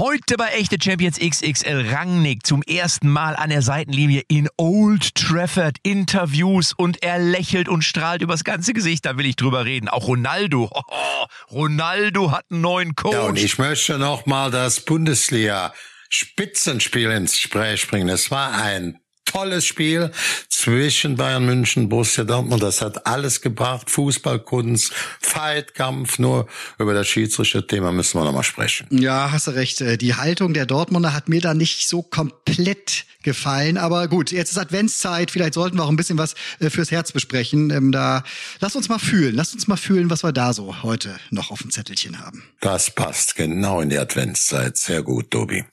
Heute bei Echte Champions XXL Rangnick zum ersten Mal an der Seitenlinie in Old Trafford Interviews und er lächelt und strahlt übers ganze Gesicht. Da will ich drüber reden. Auch Ronaldo. Oh, Ronaldo hat einen neuen Coach. Ja, und ich möchte noch mal das Bundesliga Spitzenspiel ins Gespräch bringen. Es war ein tolles Spiel zwischen Bayern München, Borussia Dortmund. Das hat alles gebracht. Fußballkunst, Fightkampf. Nur über das Schiedsrichter-Thema müssen wir noch mal sprechen. Ja, hast du recht. Äh, die Haltung der Dortmunder hat mir da nicht so komplett gefallen. Aber gut, jetzt ist Adventszeit. Vielleicht sollten wir auch ein bisschen was äh, fürs Herz besprechen. Ähm, da, lass uns mal fühlen. Lass uns mal fühlen, was wir da so heute noch auf dem Zettelchen haben. Das passt genau in die Adventszeit. Sehr gut, Tobi.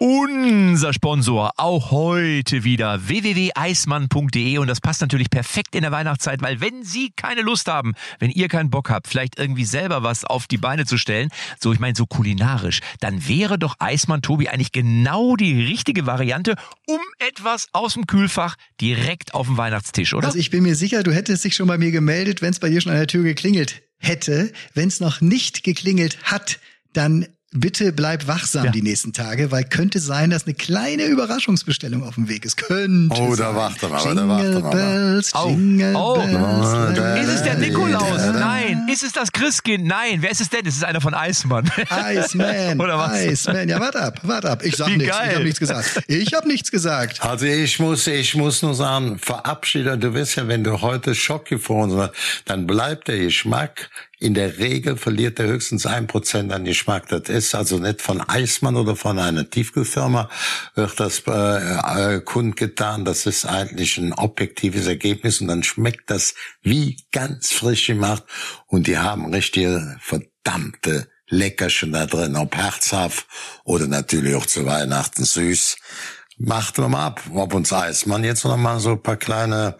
Unser Sponsor auch heute wieder www.eismann.de und das passt natürlich perfekt in der Weihnachtszeit, weil wenn Sie keine Lust haben, wenn ihr keinen Bock habt, vielleicht irgendwie selber was auf die Beine zu stellen, so ich meine so kulinarisch, dann wäre doch Eismann Tobi eigentlich genau die richtige Variante, um etwas aus dem Kühlfach direkt auf den Weihnachtstisch, oder? Also ich bin mir sicher, du hättest dich schon bei mir gemeldet, wenn es bei dir schon an der Tür geklingelt hätte. Wenn es noch nicht geklingelt hat, dann Bitte bleib wachsam ja. die nächsten Tage, weil könnte sein, dass eine kleine Überraschungsbestellung auf dem Weg ist. Könnte Oh, da warte mal, da warte mal. Bells, oh, Jingle oh. Bells. Ist es der Nikolaus? Nein. Ist es das Christkind? Nein. Wer ist es denn? Es ist einer von Iceman. Iceman. Oder was? Iceman. Ja, warte ab, warte ab. Ich sag nichts. Ich habe nichts gesagt. Ich habe nichts gesagt. Also ich muss, ich muss nur sagen, verabschiede. Du wirst ja, wenn du heute schockgefroren hast, dann bleibt der Geschmack in der Regel verliert er höchstens ein Prozent an Geschmack. Das ist also nicht von Eismann oder von einer Tiefkühlfirma wird das äh, äh, kundgetan. Das ist eigentlich ein objektives Ergebnis und dann schmeckt das wie ganz frisch gemacht. Und die haben richtige verdammte Leckerchen da drin, ob herzhaft oder natürlich auch zu Weihnachten süß. Macht mal ab, ob uns Eismann jetzt noch mal so ein paar kleine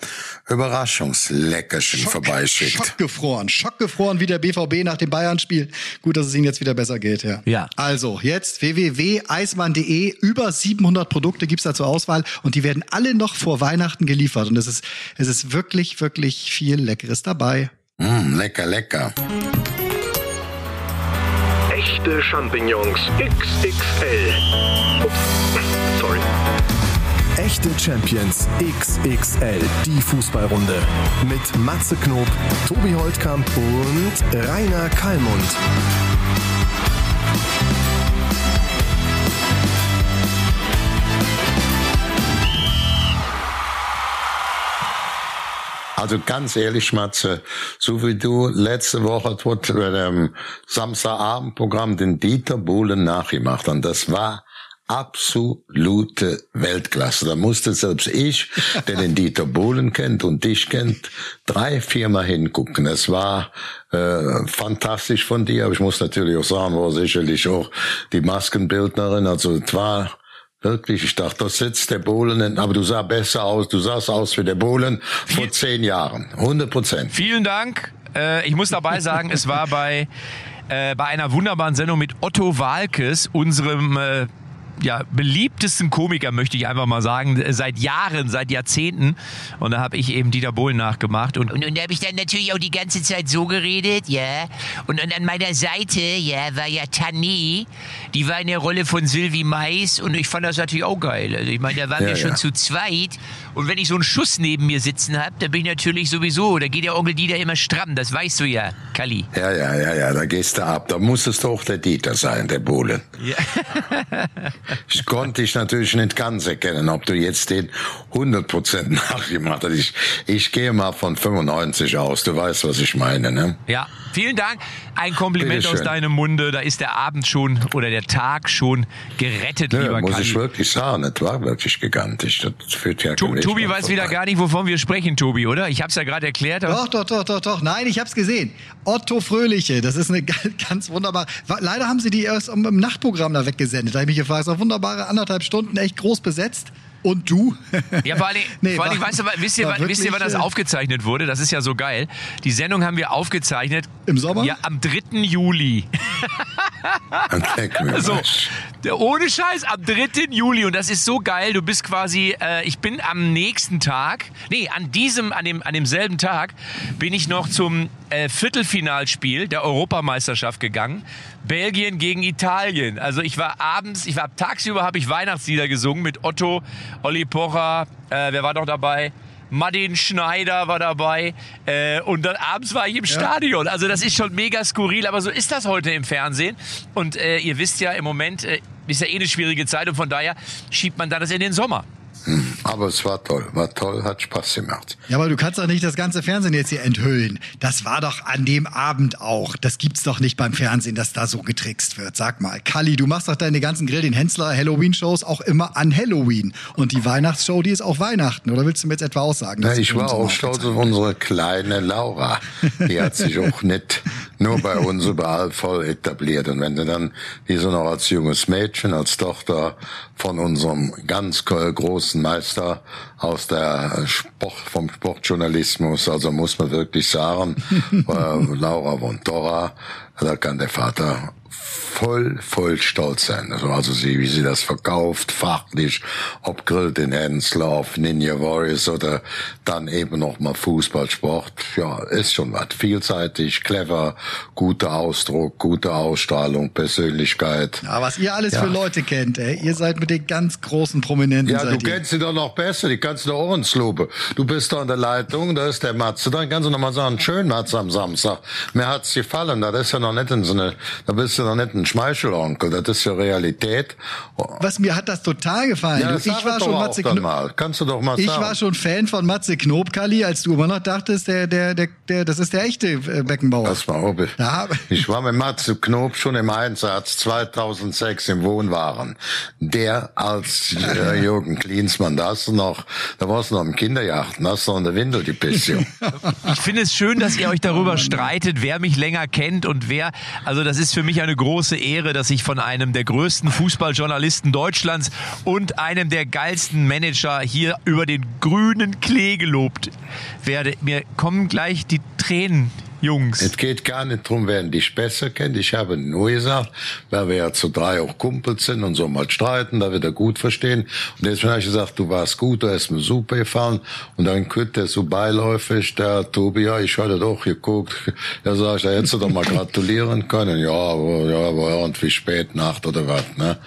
Überraschungsleckerchen Schock, vorbeischickt. Schockgefroren, schockgefroren wie der BVB nach dem Bayern-Spiel. Gut, dass es ihnen jetzt wieder besser geht, ja. Ja. Also, jetzt www.eismann.de. Über 700 Produkte gibt's da zur Auswahl und die werden alle noch vor Weihnachten geliefert. Und es ist, es ist wirklich, wirklich viel Leckeres dabei. Mm, lecker, lecker. Echte Champignons XXL. Ups. Echte Champions XXL, die Fußballrunde. Mit Matze Knob, Tobi Holtkamp und Rainer Kallmund. Also ganz ehrlich, Matze, so wie du letzte Woche bei dem Samstagabendprogramm den Dieter Bohlen nachgemacht und das war absolute Weltklasse. Da musste selbst ich, der den Dieter Bohlen kennt und dich kennt, drei, viermal hingucken. Es war äh, fantastisch von dir, aber ich muss natürlich auch sagen, war sicherlich auch die Maskenbildnerin. Also es war Wirklich, ich dachte, da sitzt der Bohlen, aber du sah besser aus, du sahst aus wie der Bohlen vor zehn Jahren. 100 Prozent. Vielen Dank. Äh, ich muss dabei sagen, es war bei, äh, bei einer wunderbaren Sendung mit Otto Walkes, unserem äh, ja, beliebtesten Komiker, möchte ich einfach mal sagen, seit Jahren, seit Jahrzehnten. Und da habe ich eben Dieter Bohlen nachgemacht. Und, und, und da habe ich dann natürlich auch die ganze Zeit so geredet, ja. Und, und an meiner Seite, ja, war ja Tani. Die war in der Rolle von Sylvie Mais. Und ich fand das natürlich auch geil. Also ich meine, da waren ja, wir schon ja. zu zweit. Und wenn ich so einen Schuss neben mir sitzen habe, dann bin ich natürlich sowieso, da geht der Onkel Dieter immer stramm. Das weißt du ja, Kali. Ja, ja, ja, ja, da gehst du ab. Da muss es doch der Dieter sein, der Bohlen. Ja. Ich konnte dich natürlich nicht ganz erkennen, ob du jetzt den 100% nachgemacht hast. Ich, ich gehe mal von 95 aus. Du weißt, was ich meine, ne? Ja, vielen Dank. Ein Kompliment aus deinem Munde. Da ist der Abend schon oder der Tag schon gerettet, ja, lieber muss Kalli. ich wirklich sagen. Das war wirklich gigantisch. Das führt ja to Tobi weiß wieder gar nicht, wovon wir sprechen, Tobi, oder? Ich habe es ja gerade erklärt. Doch, doch, doch, doch, doch. Nein, ich habe es gesehen. Otto Fröhliche, das ist eine ganz wunderbar. Leider haben sie die erst im Nachtprogramm da weggesendet. Da habe ich mich gefragt, so wunderbare anderthalb Stunden, echt groß besetzt. Und du? Ja, vor allem, nee, vor allem war, weißt du, wisst ihr, wisst ihr, wann das äh, aufgezeichnet wurde? Das ist ja so geil. Die Sendung haben wir aufgezeichnet. Im Sommer? Ja, am 3. Juli. so, Ohne Scheiß, am 3. Juli. Und das ist so geil. Du bist quasi, äh, ich bin am nächsten Tag, nee, an diesem, an, dem, an demselben Tag bin ich noch zum äh, Viertelfinalspiel der Europameisterschaft gegangen. Belgien gegen Italien. Also ich war abends, ich war tagsüber, habe ich Weihnachtslieder gesungen mit Otto, Olli Pocher, äh, wer war noch dabei? Martin Schneider war dabei äh, und dann abends war ich im Stadion. Also das ist schon mega skurril, aber so ist das heute im Fernsehen. Und äh, ihr wisst ja, im Moment äh, ist ja eh eine schwierige Zeit und von daher schiebt man da das in den Sommer. Aber es war toll, war toll, hat Spaß gemacht. Ja, aber du kannst doch nicht das ganze Fernsehen jetzt hier enthüllen. Das war doch an dem Abend auch. Das gibt's doch nicht beim Fernsehen, dass da so getrickst wird. Sag mal, Kalli, du machst doch deine ganzen Grill den Hensler Halloween-Shows auch immer an Halloween. Und die Weihnachtsshow, die ist auch Weihnachten. Oder willst du mir jetzt etwa aussagen? Dass ich war auch stolz auf unsere kleine Laura. Die hat sich auch nicht nur bei uns überall voll etabliert. Und wenn du dann, die so noch als junges Mädchen, als Tochter von unserem ganz großen Meister aus der Sport, vom Sportjournalismus, also muss man wirklich sagen, äh, Laura von Torra, da kann der Vater voll, voll stolz sein. Also, also sie, wie sie das verkauft, fachlich, ob Grill den Hensler, ob Ninja Warriors oder dann eben noch mal Fußballsport. Ja, ist schon was. Vielseitig, clever, guter Ausdruck, gute Ausstrahlung, Persönlichkeit. Ja, was ihr alles Ja. für Leute kennt, ey. Ihr seid mit den ganz großen Prominenten. Ja, du kennst sie doch noch besser, die kannst du doch Ohrenslobe. Du bist doch in der Leitung, da ist der Matze, dann kannst du noch mal sagen, schön Matze am Samstag. Mir hat's gefallen, das ist ja noch nicht in so eine, da bist du noch nicht ein Schmeichelonkel, das ist ja Realität. Was mir hat das total gefallen. Ja, das ich war schon Matze Knob. mal. Kannst du doch mal Ich sagen. war schon Fan von Matze Knob, Kalli, als du immer noch dachtest, der, der, der, der, das ist der echte äh, Beckenbauer. Das war Obi. Ja. Ich war mit Matze Knob schon im Einsatz 2006 im Wohnwaren. Der als äh, Jürgen Klinsmann, da hast du noch, da warst du noch im Kinderjachten, da hast du noch in der Windel die Pission. Ich finde es schön, dass ihr euch darüber streitet, wer mich länger kennt und wer. Also das ist für mich eine große Ehre, dass ich von einem der größten Fußballjournalisten Deutschlands und einem der geilsten Manager hier über den grünen Klee gelobt werde. Mir kommen gleich die Tränen, Jungs. Es geht gar nicht drum, wer dich besser kennt. Ich habe nur gesagt, weil wir ja zu drei auch Kumpels sind und so mal streiten, da wir da gut verstehen. Und deswegen habe ich gesagt, du warst gut, du hast mir super gefallen. Und dann kürt der so beiläufig, der Tobi, ja, ich hatte doch geguckt. Da sag ich, da hättest du doch mal gratulieren können. Ja, aber, ja, aber irgendwie spät, Nacht oder was, ne?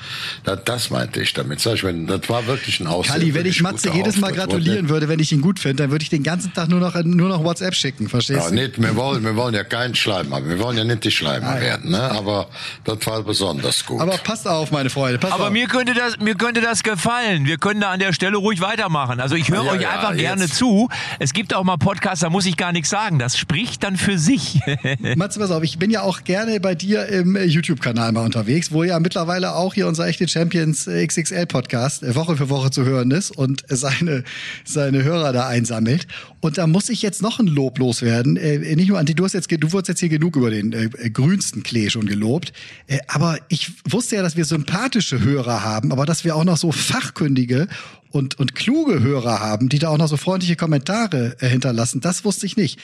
Das, das meinte ich damit. Sag ich, wenn, das war wirklich ein Ausdruck. Kalli, wenn ich Matze jedes Mal gratulieren würde, wenn ich ihn gut finde, dann würde ich den ganzen Tag nur noch, nur noch WhatsApp schicken, verstehst Ja, du? nicht, wir wollen, wir wollen ja keinen Schleimer. Wir wollen ja nicht die Schleimer werden, ne? Aber das war besonders gut. Aber passt auf, meine Freunde, passt Aber auf. mir könnte das, mir könnte das gefallen. Wir können da an der Stelle ruhig weitermachen. Also ich höre Ja, euch ja, einfach gerne jetzt. zu. Es gibt auch mal Podcasts, da muss ich gar nichts sagen. Das spricht dann für sich. Matze, pass auf, ich bin ja auch gerne bei dir im YouTube-Kanal mal unterwegs, wo ja mittlerweile auch hier unser echte Champions XXL Podcast äh, Woche für Woche zu hören ist und seine, seine Hörer da einsammelt. Und da muss ich jetzt noch ein Lob loswerden. Äh, nicht nur an die, du hast jetzt, du wurdest jetzt hier genug über den äh, äh, grünsten Klee schon gelobt. Äh, aber ich wusste ja, dass wir sympathische Hörer haben, aber dass wir auch noch so fachkundige und, und kluge Hörer haben, die da auch noch so freundliche Kommentare äh, hinterlassen. Das wusste ich nicht.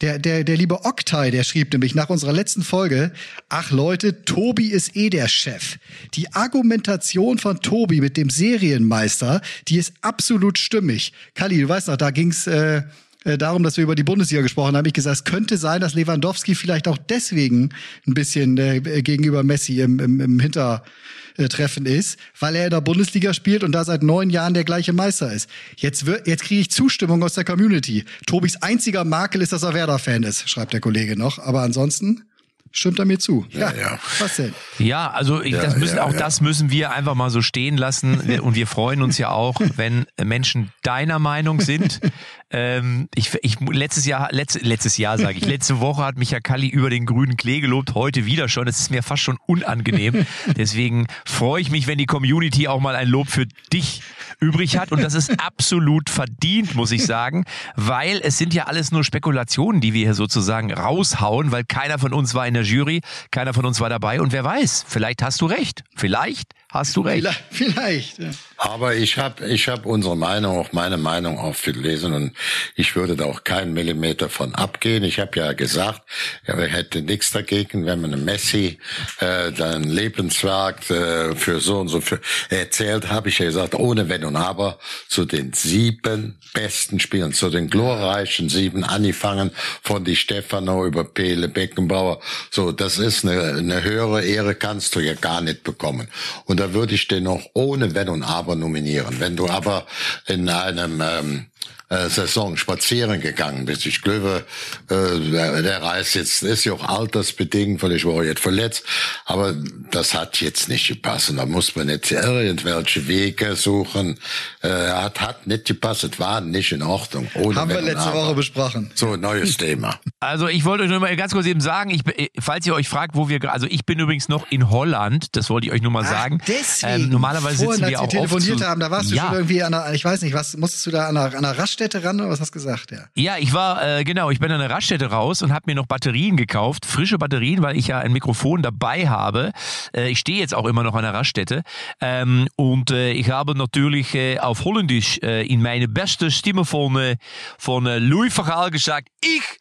Der, der, der liebe Oktay, der schrieb nämlich nach unserer letzten Folge, ach Leute, Tobi ist eh der Chef. Die Argumentation von Tobi mit dem Serienmeister, die ist absolut stimmig. Kalli, du weißt noch, da ging's äh, äh, darum, dass wir über die Bundesliga gesprochen haben, hab ich gesagt, es könnte sein, dass Lewandowski vielleicht auch deswegen ein bisschen äh, gegenüber Messi im, im, im Hintertreffen ist, weil er in der Bundesliga spielt und da seit neun Jahren der gleiche Meister ist. Jetzt, wird, jetzt kriege ich Zustimmung aus der Community. Tobis einziger Makel ist, dass er Werder-Fan ist, schreibt der Kollege noch. Aber ansonsten stimmt er mir zu. Ja, ja. was denn? Ja, also ich, Ja, das müssen, ja, auch ja. das müssen wir einfach mal so stehen lassen. Und wir freuen uns ja auch, wenn Menschen deiner Meinung sind. Ähm, ich, ich, letztes Jahr, letzt, letztes Jahr sage ich, letzte Woche hat mich ja Kalli über den grünen Klee gelobt, heute wieder schon. Es ist mir fast schon unangenehm. Deswegen freue ich mich, wenn die Community auch mal ein Lob für dich übrig hat. Und das ist absolut verdient, muss ich sagen, weil es sind ja alles nur Spekulationen, die wir hier sozusagen raushauen, weil keiner von uns war in der Jury, keiner von uns war dabei. Und wer weiß, vielleicht hast du recht. Vielleicht hast du recht. Vielleicht. ja. Aber ich habe ich hab unsere Meinung, auch meine Meinung oft gelesen und ich würde da auch keinen Millimeter von abgehen. Ich habe ja gesagt, er hätte nichts dagegen, wenn man Messi äh, dann Lebenswerk äh, für so und so für, erzählt, habe ich ja gesagt, ohne Wenn und Aber zu den sieben besten Spielern, zu den glorreichen sieben, angefangen von die Stefano über Pele, Beckenbauer. So, das ist eine, eine höhere Ehre, kannst du ja gar nicht bekommen. Und da würde ich den noch ohne Wenn und Aber nominieren. Wenn du aber in einem ähm, äh, Saison spazieren gegangen bist. Ich glaube, äh, der, der Reis jetzt ist ja auch altersbedingt, weil ich war jetzt verletzt, aber das hat jetzt nicht gepasst. Und da muss man nicht irgendwelche Wege suchen. Äh, hat, hat nicht gepasst, es war nicht in Ordnung. Ohne Haben wir letzte Woche besprochen. So, neues Thema. Also ich wollte euch nur mal ganz kurz eben sagen, ich, falls ihr euch fragt, wo wir, also ich bin übrigens noch in Holland, das wollte ich euch nur mal sagen. Ach, deswegen. Ähm, normalerweise Vorhin, sitzen wir als auch wir telefoniert oft zu, haben, da warst du ja. schon irgendwie an einer, ich weiß nicht, was, musstest du da an einer, an einer Raststätte ran oder was hast du gesagt? Ja. Ja, ich war, äh, genau, ich bin an der Raststätte raus und habe mir noch Batterien gekauft, frische Batterien, weil ich ja ein Mikrofon dabei habe. Äh, ich stehe jetzt auch immer noch an der Raststätte. Ähm, und äh, ich habe natürlich äh, auf Holländisch äh, in meine beste Stimme von, äh, von Louis Vergaal gesagt, ich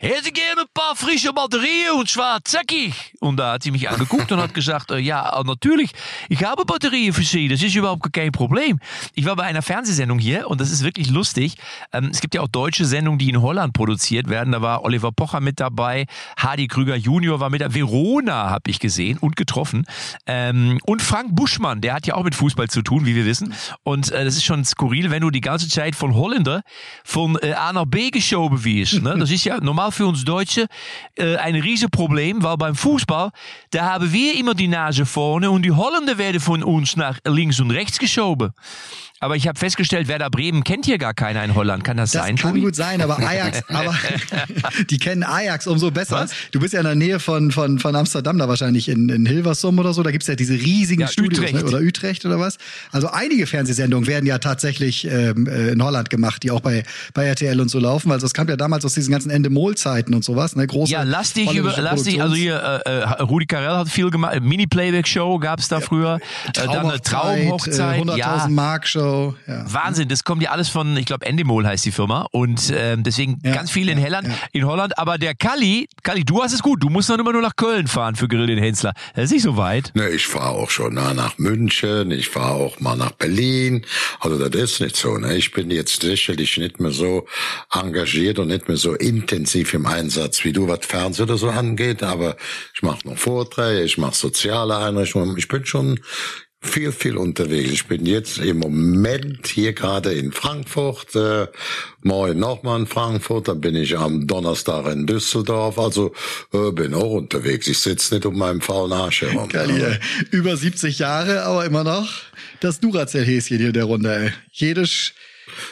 hätte gerne ein paar frische Batterien und zwar zackig. Und da hat sie mich angeguckt und hat gesagt, äh, ja, natürlich, ich habe Batterien für Sie, das ist überhaupt kein Problem. Ich war bei einer Fernsehsendung hier und das ist wirklich lustig. Ähm, es gibt ja auch deutsche Sendungen, die in Holland produziert werden. Da war Oliver Pocher mit dabei, Hardy Krüger Junior war mit dabei, Verona habe ich gesehen und getroffen. Ähm, und Frank Buschmann, der hat ja auch mit Fußball zu tun, wie wir wissen. Und äh, das ist schon skurril, wenn du die ganze Zeit von Holländer von äh, A nach B geschoben wirst. Ne? Das ist ja normal für uns Deutsche äh, ein Riesenproblem, weil beim Fußball, da haben wir immer die Nase vorne und die Holländer werden von uns nach links und rechts geschoben. Aber ich habe festgestellt, Werder Bremen kennt hier gar keiner in Holland. Kann das, Das sein, kann Tobi? gut sein, aber Ajax, aber die kennen Ajax umso besser. Was? Du bist ja in der Nähe von, von, von Amsterdam, da wahrscheinlich in, in Hilversum oder so. Da gibt's ja diese riesigen Ja, Studios Utrecht. Ne? oder Utrecht oder was. Also einige Fernsehsendungen werden ja tatsächlich ähm, äh, in Holland gemacht, die auch bei, bei RTL und so laufen. Also es kam ja damals aus diesen ganzen Endemol-Zeiten und sowas. Ne? Große Ja, lass dich über, lass dich, also hier, äh, äh, Rudi Carell hat viel gemacht, Mini-Playback-Show gab's da früher, äh, dann eine Traumhochzeit, äh, 100.000 ja. Mark Show. Ja. Wahnsinn, das kommt ja alles von, ich glaube, Endemol heißt die Firma und ähm, deswegen Ja, ganz viel in ja, Holland, ja. in Holland, aber der Kalli, Kalli, du hast es gut, du musst dann immer nur nach Köln fahren für Grill den Hensler. Das ist nicht so weit. Ne, ich fahre auch schon na, nach München, ich fahre auch mal nach Berlin. Also das ist nicht so. Ne? Ich bin jetzt sicherlich nicht mehr so engagiert und nicht mehr so intensiv im Einsatz, wie du, was Fernsehen oder so angeht. Aber ich mache noch Vorträge, ich mache soziale Einrichtungen. Ich bin schon viel, viel unterwegs. Ich bin jetzt im Moment hier gerade in Frankfurt, äh, morgen nochmal in Frankfurt, dann bin ich am Donnerstag in Düsseldorf, also äh, bin auch unterwegs. Ich sitze nicht um meinem faulen Arsch herum. Kali, äh, über 70 Jahre, aber immer noch das Duracell-Häschen hier in der Runde. Jedes,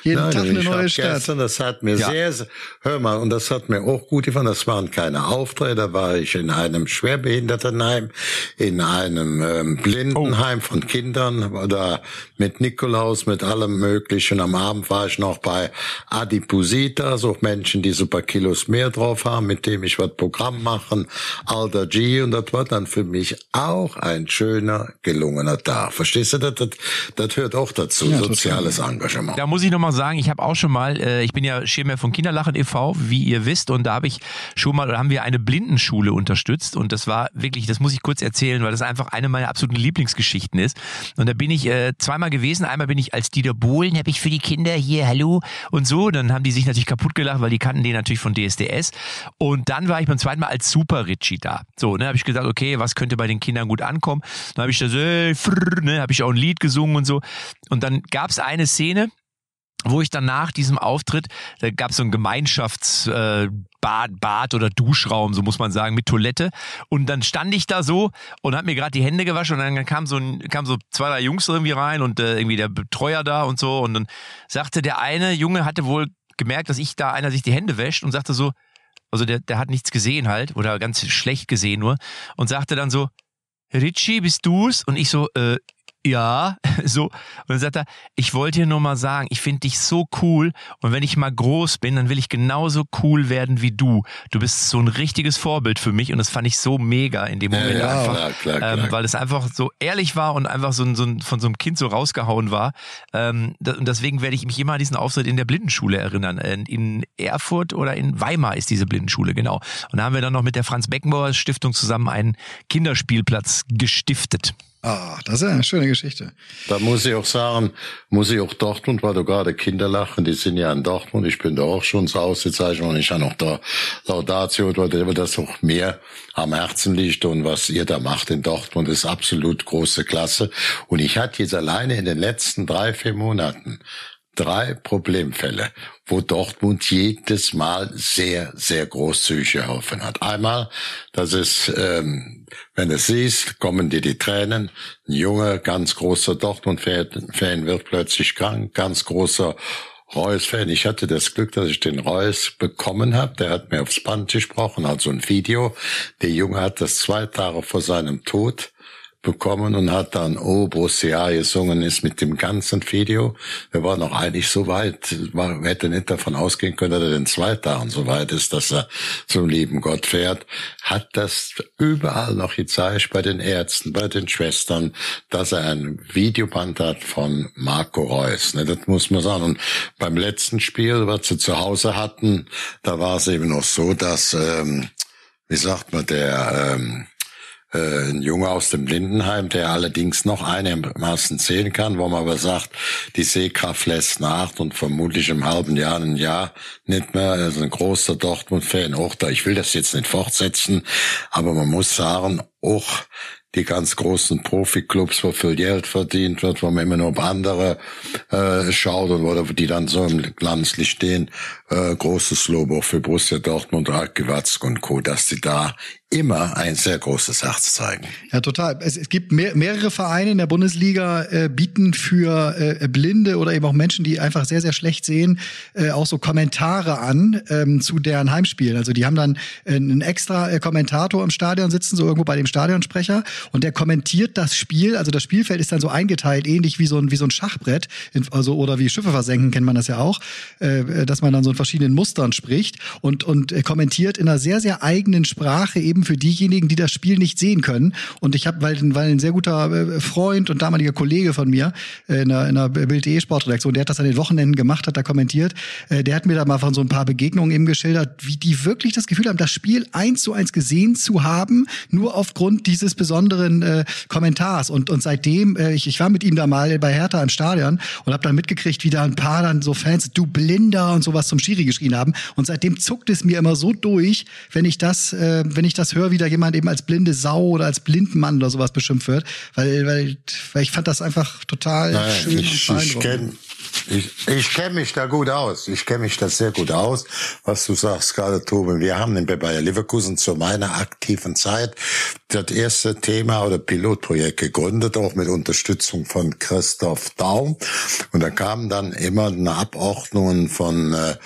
jeden Nein, Tag eine neue Stadt. Gestern, das hat mir Ja. sehr, hör mal, und das hat mir auch gut gefallen. Das waren keine Aufträge, da war ich in einem Schwerbehindertenheim, in einem ähm, Blindenheim von Kindern, da mit Nikolaus, mit allem Möglichen. Am Abend war ich noch bei Adiposita, so Menschen, die so paar Kilos mehr drauf haben, mit dem ich was Programm machen, Alter G, und das war dann für mich auch ein schöner, gelungener Tag. Verstehst du, das, das, das hört auch dazu, Ja, total. Da soziales Engagement. muss ich nochmal sagen, ich habe auch schon mal, äh, ich bin ja Schirmherr von Kinderlachen e.V., wie ihr wisst, und da habe ich schon mal, oder haben wir eine Blindenschule unterstützt und das war wirklich, das muss ich kurz erzählen, weil das einfach eine meiner absoluten Lieblingsgeschichten ist. Und da bin ich äh, zweimal gewesen, einmal bin ich als Dieter Bohlen, habe ich für die Kinder hier, hallo und so, dann haben die sich natürlich kaputt gelacht, weil die kannten den natürlich von DSDS. Und dann war ich beim zweiten Mal als Super Richie da. So, ne, habe ich gesagt, okay, was könnte bei den Kindern gut ankommen? Dann habe ich da so, ey, frrr, ne, habe ich auch ein Lied gesungen und so. Und dann gab es eine Szene, wo ich dann nach diesem Auftritt, da gab es so ein Gemeinschaftsbad äh, Bad, oder Duschraum, so muss man sagen, mit Toilette. Und dann stand ich da so und hab mir gerade die Hände gewaschen und dann kam so ein, kam so zwei, drei Jungs irgendwie rein und äh, irgendwie der Betreuer da und so. Und dann sagte der eine Junge, hatte wohl gemerkt, dass ich da einer sich die Hände wäscht und sagte so, also der, der hat nichts gesehen halt, oder ganz schlecht gesehen nur, und sagte dann so, Richie, bist du's? Und ich so, äh, ja, so. Und dann sagt er, ich wollte dir nur mal sagen, ich finde dich so cool und wenn ich mal groß bin, dann will ich genauso cool werden wie du. Du bist so ein richtiges Vorbild für mich und das fand ich so mega in dem Moment ja, einfach, klar, klar, klar. Ähm, weil es einfach so ehrlich war und einfach so, ein, so ein, von so einem Kind so rausgehauen war. Ähm, da, und deswegen werde ich mich immer an diesen Auftritt in der Blindenschule erinnern. In, in Erfurt oder in Weimar ist diese Blindenschule, genau. Und da haben wir dann noch mit der Franz Beckenbauer Stiftung zusammen einen Kinderspielplatz gestiftet. Ah, das ist eine schöne Geschichte. Da muss ich auch sagen, muss ich auch Dortmund, weil du gerade Kinder lachen, die sind ja in Dortmund, ich bin da auch schon zur Auszeichnung und ich habe noch da Laudatio, weil das auch mir am Herzen liegt und was ihr da macht in Dortmund ist absolut große Klasse. Und ich hatte jetzt alleine in den letzten drei, vier Monaten drei Problemfälle, wo Dortmund jedes Mal sehr, sehr großzügig geholfen hat. Einmal, das ist, ähm, wenn es siehst, kommen dir die Tränen. Ein junger, ganz großer Dortmund-Fan wird plötzlich krank, ganz großer Reus-Fan. Ich hatte das Glück, dass ich den Reus bekommen habe. Der hat mir aufs Band gesprochen, also ein Video. Der Junge hat das zwei Tage vor seinem Tod bekommen und hat dann Oh Borussia gesungen ist mit dem ganzen Video. Wir waren noch eigentlich so weit, man hätte nicht davon ausgehen können, dass er in zwei Tagen so weit ist, dass er zum lieben Gott fährt. Hat das überall noch gezeigt, bei den Ärzten, bei den Schwestern, dass er ein Videoband hat von Marco Reus. Ne, das muss man sagen. Und beim letzten Spiel, was sie zu Hause hatten, da war es eben noch so, dass, ähm, wie sagt man, der, ähm, äh, ein Junge aus dem Lindenheim, der allerdings noch einigermaßen sehen kann, wo man aber sagt, die Sehkraft lässt nach und vermutlich im halben Jahr, ein Jahr nicht mehr. Ist ein großer Dortmund-Fan, auch da. Ich will das jetzt nicht fortsetzen, aber man muss sagen, auch die ganz großen Profiklubs, wo viel Geld verdient wird, wo man immer nur auf andere äh, schaut und wo die dann so im Glanzlicht stehen. Äh, großes Lob auch für Borussia Dortmund, Watzke und Co., dass sie da immer ein sehr großes Herz zeigen. Ja, total. Es, es gibt mehr, mehrere Vereine in der Bundesliga, äh, bieten für äh, Blinde oder eben auch Menschen, die einfach sehr, sehr schlecht sehen, äh, auch so Kommentare an ähm, zu deren Heimspielen. Also die haben dann äh, einen extra äh, Kommentator im Stadion sitzen, so irgendwo bei dem Stadionsprecher, und der kommentiert das Spiel. Also das Spielfeld ist dann so eingeteilt, ähnlich wie so ein, wie so ein Schachbrett, also oder wie Schiffe versenken, kennt man das ja auch, äh, dass man dann so in verschiedenen Mustern spricht und, und kommentiert in einer sehr, sehr eigenen Sprache eben für diejenigen, die das Spiel nicht sehen können. Und ich habe, weil, weil ein sehr guter äh, Freund und damaliger Kollege von mir äh, in einer, in einer Bild.de Sportredaktion, der hat das an den Wochenenden gemacht, hat da kommentiert, äh, der hat mir da mal von so ein paar Begegnungen eben geschildert, wie die wirklich das Gefühl haben, das Spiel eins zu eins gesehen zu haben, nur aufgrund dieses besonderen äh, Kommentars. Und, und seitdem, äh, ich, ich war mit ihm da mal bei Hertha im Stadion und habe dann mitgekriegt, wie da ein paar dann so Fans, du Blinder und sowas zum Schiri geschrien haben. Und seitdem zuckt es mir immer so durch, wenn ich das, äh, wenn ich das höre, wie da jemand eben als blinde Sau oder als Blindmann oder sowas beschimpft wird, weil, weil, weil ich fand das einfach total Naja, schön ich, und ich kenne ich, ich kenn mich da gut aus. Ich kenne mich da sehr gut aus, was du sagst gerade, Tobi. Wir haben bei Bayer Leverkusen zu meiner aktiven Zeit das erste Thema oder Pilotprojekt gegründet, auch mit Unterstützung von Christoph Daum. Und da kamen dann immer eine Abordnungen von äh,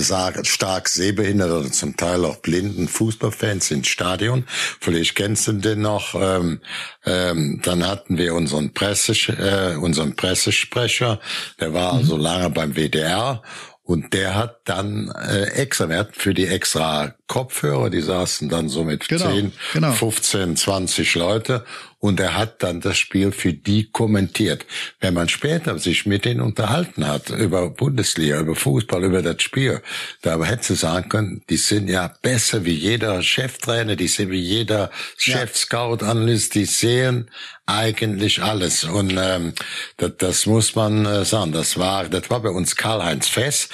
stark sehbehinderte oder zum Teil auch blinden Fußballfans ins Stadion. Vielleicht kennst du den noch. Ähm, ähm, dann hatten wir unseren, Presse, äh, unseren Pressesprecher, der war also lange beim WDR und der hat dann äh, extra, wir hatten für die extra Kopfhörer, die saßen dann so mit Genau, 10, genau. 15, 20 Leute und er hat dann das Spiel für die kommentiert. Wenn man später sich mit denen unterhalten hat über Bundesliga, über Fußball, über das Spiel, da hätte sie sagen können, die sind ja besser wie jeder Cheftrainer, die sind wie jeder Chef-Scout-Analyst, die sehen eigentlich alles und ähm, das, das muss man äh, sagen. Das war, das war bei uns Karl-Heinz Fess,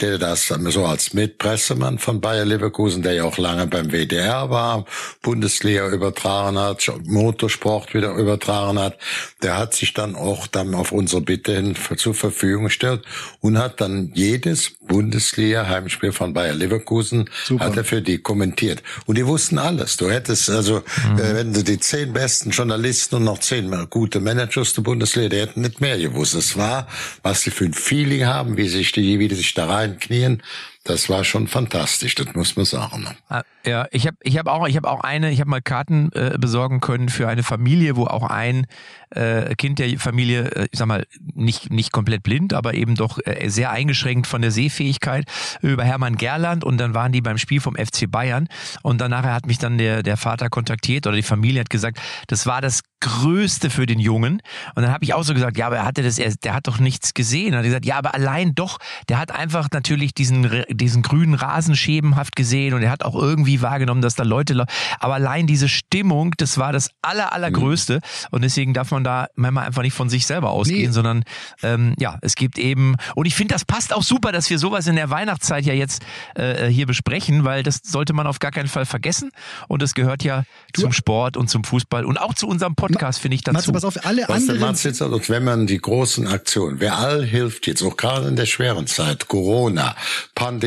der das so als Mitpressemann von Bayer Leverkusen, der ja auch lange beim WDR war, Bundesliga übertragen hat, Motorsport wieder übertragen hat. Der hat sich dann auch dann auf unsere Bitte hin zur Verfügung gestellt und hat dann jedes Bundesliga-Heimspiel von Bayer Leverkusen Super. hat er für die kommentiert. Und die wussten alles. Du hättest also, äh, wenn du die zehn besten Journalisten und noch zehn mehr gute Managers der Bundesliga, die hätten nicht mehr gewusst. Es war, was sie für ein Feeling haben, wie sich die, wie die sich da reinknien. Das war schon fantastisch, das muss man sagen. Ah, Ja, ich habe ich hab auch ich habe auch eine, ich habe mal Karten äh, besorgen können für eine Familie, wo auch ein äh, Kind der Familie, äh, ich sag mal, nicht nicht komplett blind, aber eben doch äh, sehr eingeschränkt von der Sehfähigkeit über Hermann Gerland und dann waren die beim Spiel vom FC Bayern und danach hat mich dann der der Vater kontaktiert oder die Familie hat gesagt, das war das Größte für den Jungen und dann habe ich auch so gesagt, ja, aber er hatte das, er, der hat doch nichts gesehen. Und er hat gesagt, ja, aber allein doch, der hat einfach natürlich diesen diesen grünen Rasen schemenhaft gesehen und er hat auch irgendwie wahrgenommen, dass da Leute, aber allein diese Stimmung, das war das aller allergrößte und deswegen darf man da manchmal einfach nicht von sich selber ausgehen, Nee. sondern ähm, ja, es gibt eben und ich finde, das passt auch super, dass wir sowas in der Weihnachtszeit ja jetzt äh, hier besprechen, weil das sollte man auf gar keinen Fall vergessen und das gehört ja zum Sport und zum Fußball und auch zu unserem Podcast finde ich dazu. Matze, pass auf, alle Was der anderen. Mats jetzt und wenn man die großen Aktionen, wer all hilft jetzt, auch gerade in der schweren Zeit, Corona, Pandemie,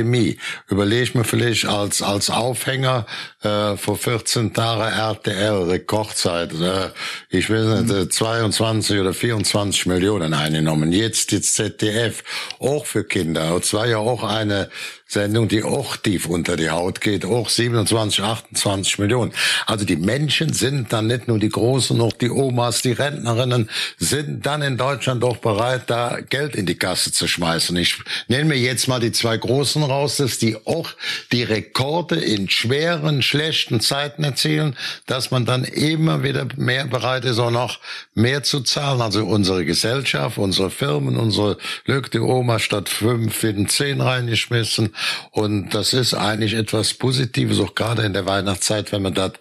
überlege ich mir vielleicht als, als Aufhänger äh, vor 14 Tagen RTL, Rekordzeit, äh, ich weiß nicht, äh, 22 oder 24 Millionen eingenommen. Jetzt jetzt ZDF, auch für Kinder. Und zwar ja auch eine Sendung, die auch tief unter die Haut geht, auch 27, 28 Millionen. Also die Menschen sind dann nicht nur die Großen, noch die Omas, die Rentnerinnen sind dann in Deutschland doch bereit, da Geld in die Kasse zu schmeißen. Ich nenne mir jetzt mal die zwei Großen raus, dass die auch die Rekorde in schweren, schlechten Zeiten erzielen, dass man dann immer wieder mehr bereit ist, auch noch mehr zu zahlen. Also unsere Gesellschaft, unsere Firmen, unsere Glück, die Oma statt fünf in zehn reingeschmissen. Und das ist eigentlich etwas Positives, auch gerade in der Weihnachtszeit, wenn man das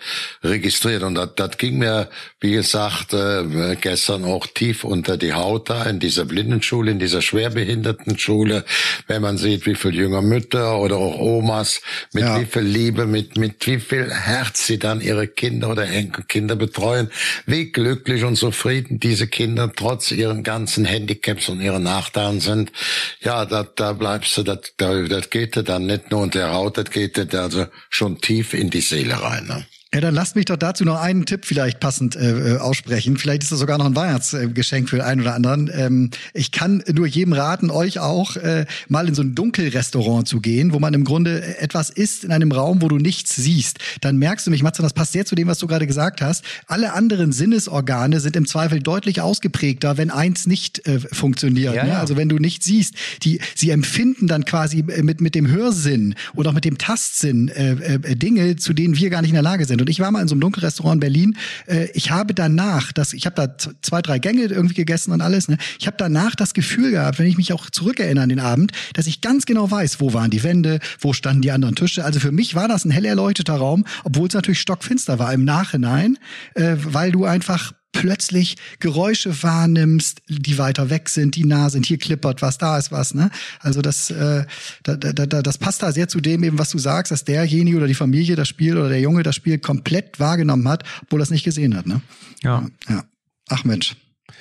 registriert. Und das, ging mir, wie gesagt, äh, gestern auch tief unter die Haut da in dieser Blindenschule, in dieser Schwerbehindertenschule, wenn man sieht, wie viele junge Mütter oder auch Omas mit Ja. wie viel Liebe, mit, mit wie viel Herz sie dann ihre Kinder oder Enkelkinder betreuen, wie glücklich und zufrieden diese Kinder trotz ihren ganzen Handicaps und ihren Nachteilen sind. Ja, da, da bleibst du, das, da, das geht dir dann nicht nur unter der Haut, das geht dir also schon tief in die Seele rein. Ne? Ja, dann lasst mich doch dazu noch einen Tipp vielleicht passend äh, äh, aussprechen. Vielleicht ist das sogar noch ein Weihnachtsgeschenk für den einen oder anderen. Ähm, ich kann nur jedem raten, euch auch, äh, mal in so ein Dunkelrestaurant zu gehen, wo man im Grunde etwas isst in einem Raum, wo du nichts siehst. Dann merkst du mich, Matze, das passt sehr zu dem, was du gerade gesagt hast. Alle anderen Sinnesorgane sind im Zweifel deutlich ausgeprägter, wenn eins nicht äh, funktioniert. Ja, ne? ja. Also wenn du nicht siehst, die, sie empfinden dann quasi äh, mit, mit dem Hörsinn oder auch mit dem Tastsinn äh, äh, Dinge, zu denen wir gar nicht in der Lage sind. Und ich war mal in so einem Dunkelrestaurant in Berlin. Äh, ich habe danach, das, ich habe da zwei, drei Gänge irgendwie gegessen und alles. Ne? Ich habe danach das Gefühl gehabt, wenn ich mich auch zurückerinnere an den Abend, dass ich ganz genau weiß, wo waren die Wände, wo standen die anderen Tische. Also für mich war das ein hell erleuchteter Raum, obwohl es natürlich stockfinster war im Nachhinein, äh, weil du einfach plötzlich Geräusche wahrnimmst, die weiter weg sind, die nah sind, hier klippert was, da ist was, ne? Also das, äh, da, da, da, das passt da sehr zu dem eben, was du sagst, dass derjenige oder die Familie das Spiel oder der Junge das Spiel komplett wahrgenommen hat, obwohl er es nicht gesehen hat, ne? ja. Ja. Ach Mensch.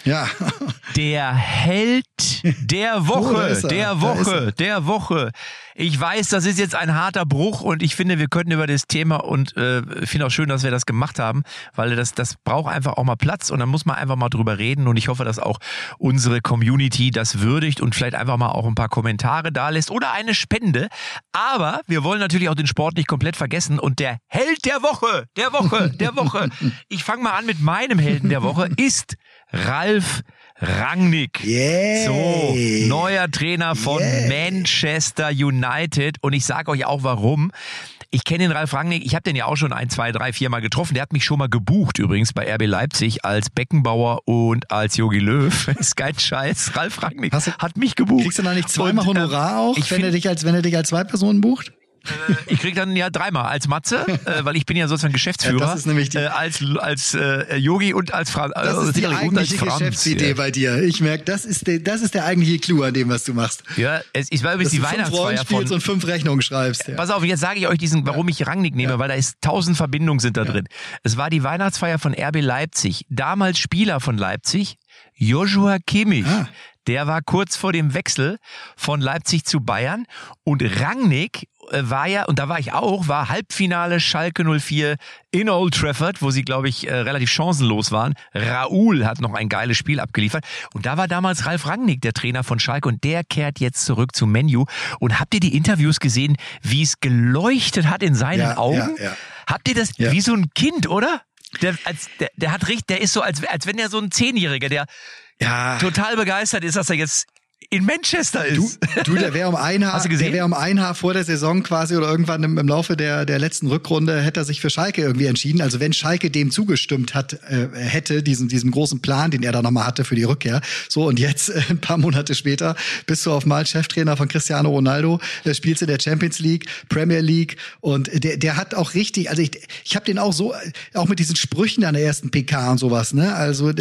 Ja. Der Held der Oh, Woche, er, der Woche, er. der Woche. Ich weiß, das ist jetzt ein harter Bruch und ich finde, wir könnten über das Thema und äh, finde auch schön, dass wir das gemacht haben, weil das, das braucht einfach auch mal Platz und dann muss man einfach mal drüber reden und ich hoffe, dass auch unsere Community das würdigt und vielleicht einfach mal auch ein paar Kommentare da lässt oder eine Spende. Aber wir wollen natürlich auch den Sport nicht komplett vergessen und der Held der Woche, der Woche, der Woche. Ich fange mal an mit meinem Helden der Woche ist Ralf Rangnick. Yeah. So, neuer Trainer von Yeah. Manchester United. Und ich sage euch auch warum. Ich kenne den Ralf Rangnick, ich habe den ja auch schon ein, zwei, drei, vier Mal getroffen. Der hat mich schon mal gebucht übrigens bei RB Leipzig als Beckenbauer und als Yogi Löw. ist kein Scheiß. Ralf Rangnick du- hat mich gebucht. Kriegst du da nicht zweimal Und, ähm, Honorar auch, ich wenn er dich als wenn er dich als zwei Personen bucht? Ich krieg dann ja dreimal als Matze, äh, weil ich bin ja sozusagen Geschäftsführer. Ja, das ist nämlich die- äh, als als äh, Yogi und als Franz. Das ist die eigentliche Geschäftsidee bei dir. Ich merke, das ist der, das ist der eigentliche Clou an dem, was du machst. Ja, es, ich war übrigens die Weihnachtsfeier von spielst und fünf Rechnungen schreibst. Ja. Pass auf, jetzt sage ich euch diesen, warum ich Rangnick nehme, weil da ist tausend Verbindungen sind da drin. Es war die Weihnachtsfeier von RB Leipzig. Damals Spieler von Leipzig, Joshua Kimmich. Ah. Der war kurz vor dem Wechsel von Leipzig zu Bayern und Rangnick äh, war ja, und da war ich auch, war Halbfinale Schalke 04 in Old Trafford, wo sie, glaube ich, äh, relativ chancenlos waren. Raoul hat noch ein geiles Spiel abgeliefert. Und da war damals Ralf Rangnick, der Trainer von Schalke, und der kehrt jetzt zurück zum Menu. Und habt ihr die Interviews gesehen, wie es geleuchtet hat in seinen Ja, Augen? ja, ja. Habt ihr das wie so ein Kind, oder? Der, als, der, der hat richtig, der ist so, als, als wenn er so ein Zehnjähriger, der Ja. total begeistert ist, dass er jetzt in Manchester Du, ist. du, der wäre um ein Haar, du der wäre um ein Haar vor der Saison quasi oder irgendwann im, im Laufe der, der letzten Rückrunde hätte er sich für Schalke irgendwie entschieden. Also wenn Schalke dem zugestimmt hat, äh, hätte, diesem, diesem großen Plan, den er da nochmal hatte für die Rückkehr. So, und jetzt, äh, ein paar Monate später, bist du auf mal Cheftrainer von Cristiano Ronaldo, äh, spielst in der Champions League, Premier League und der, der hat auch richtig, also ich, ich habe den auch so, äh, auch mit diesen Sprüchen an der ersten PK und sowas, ne? Also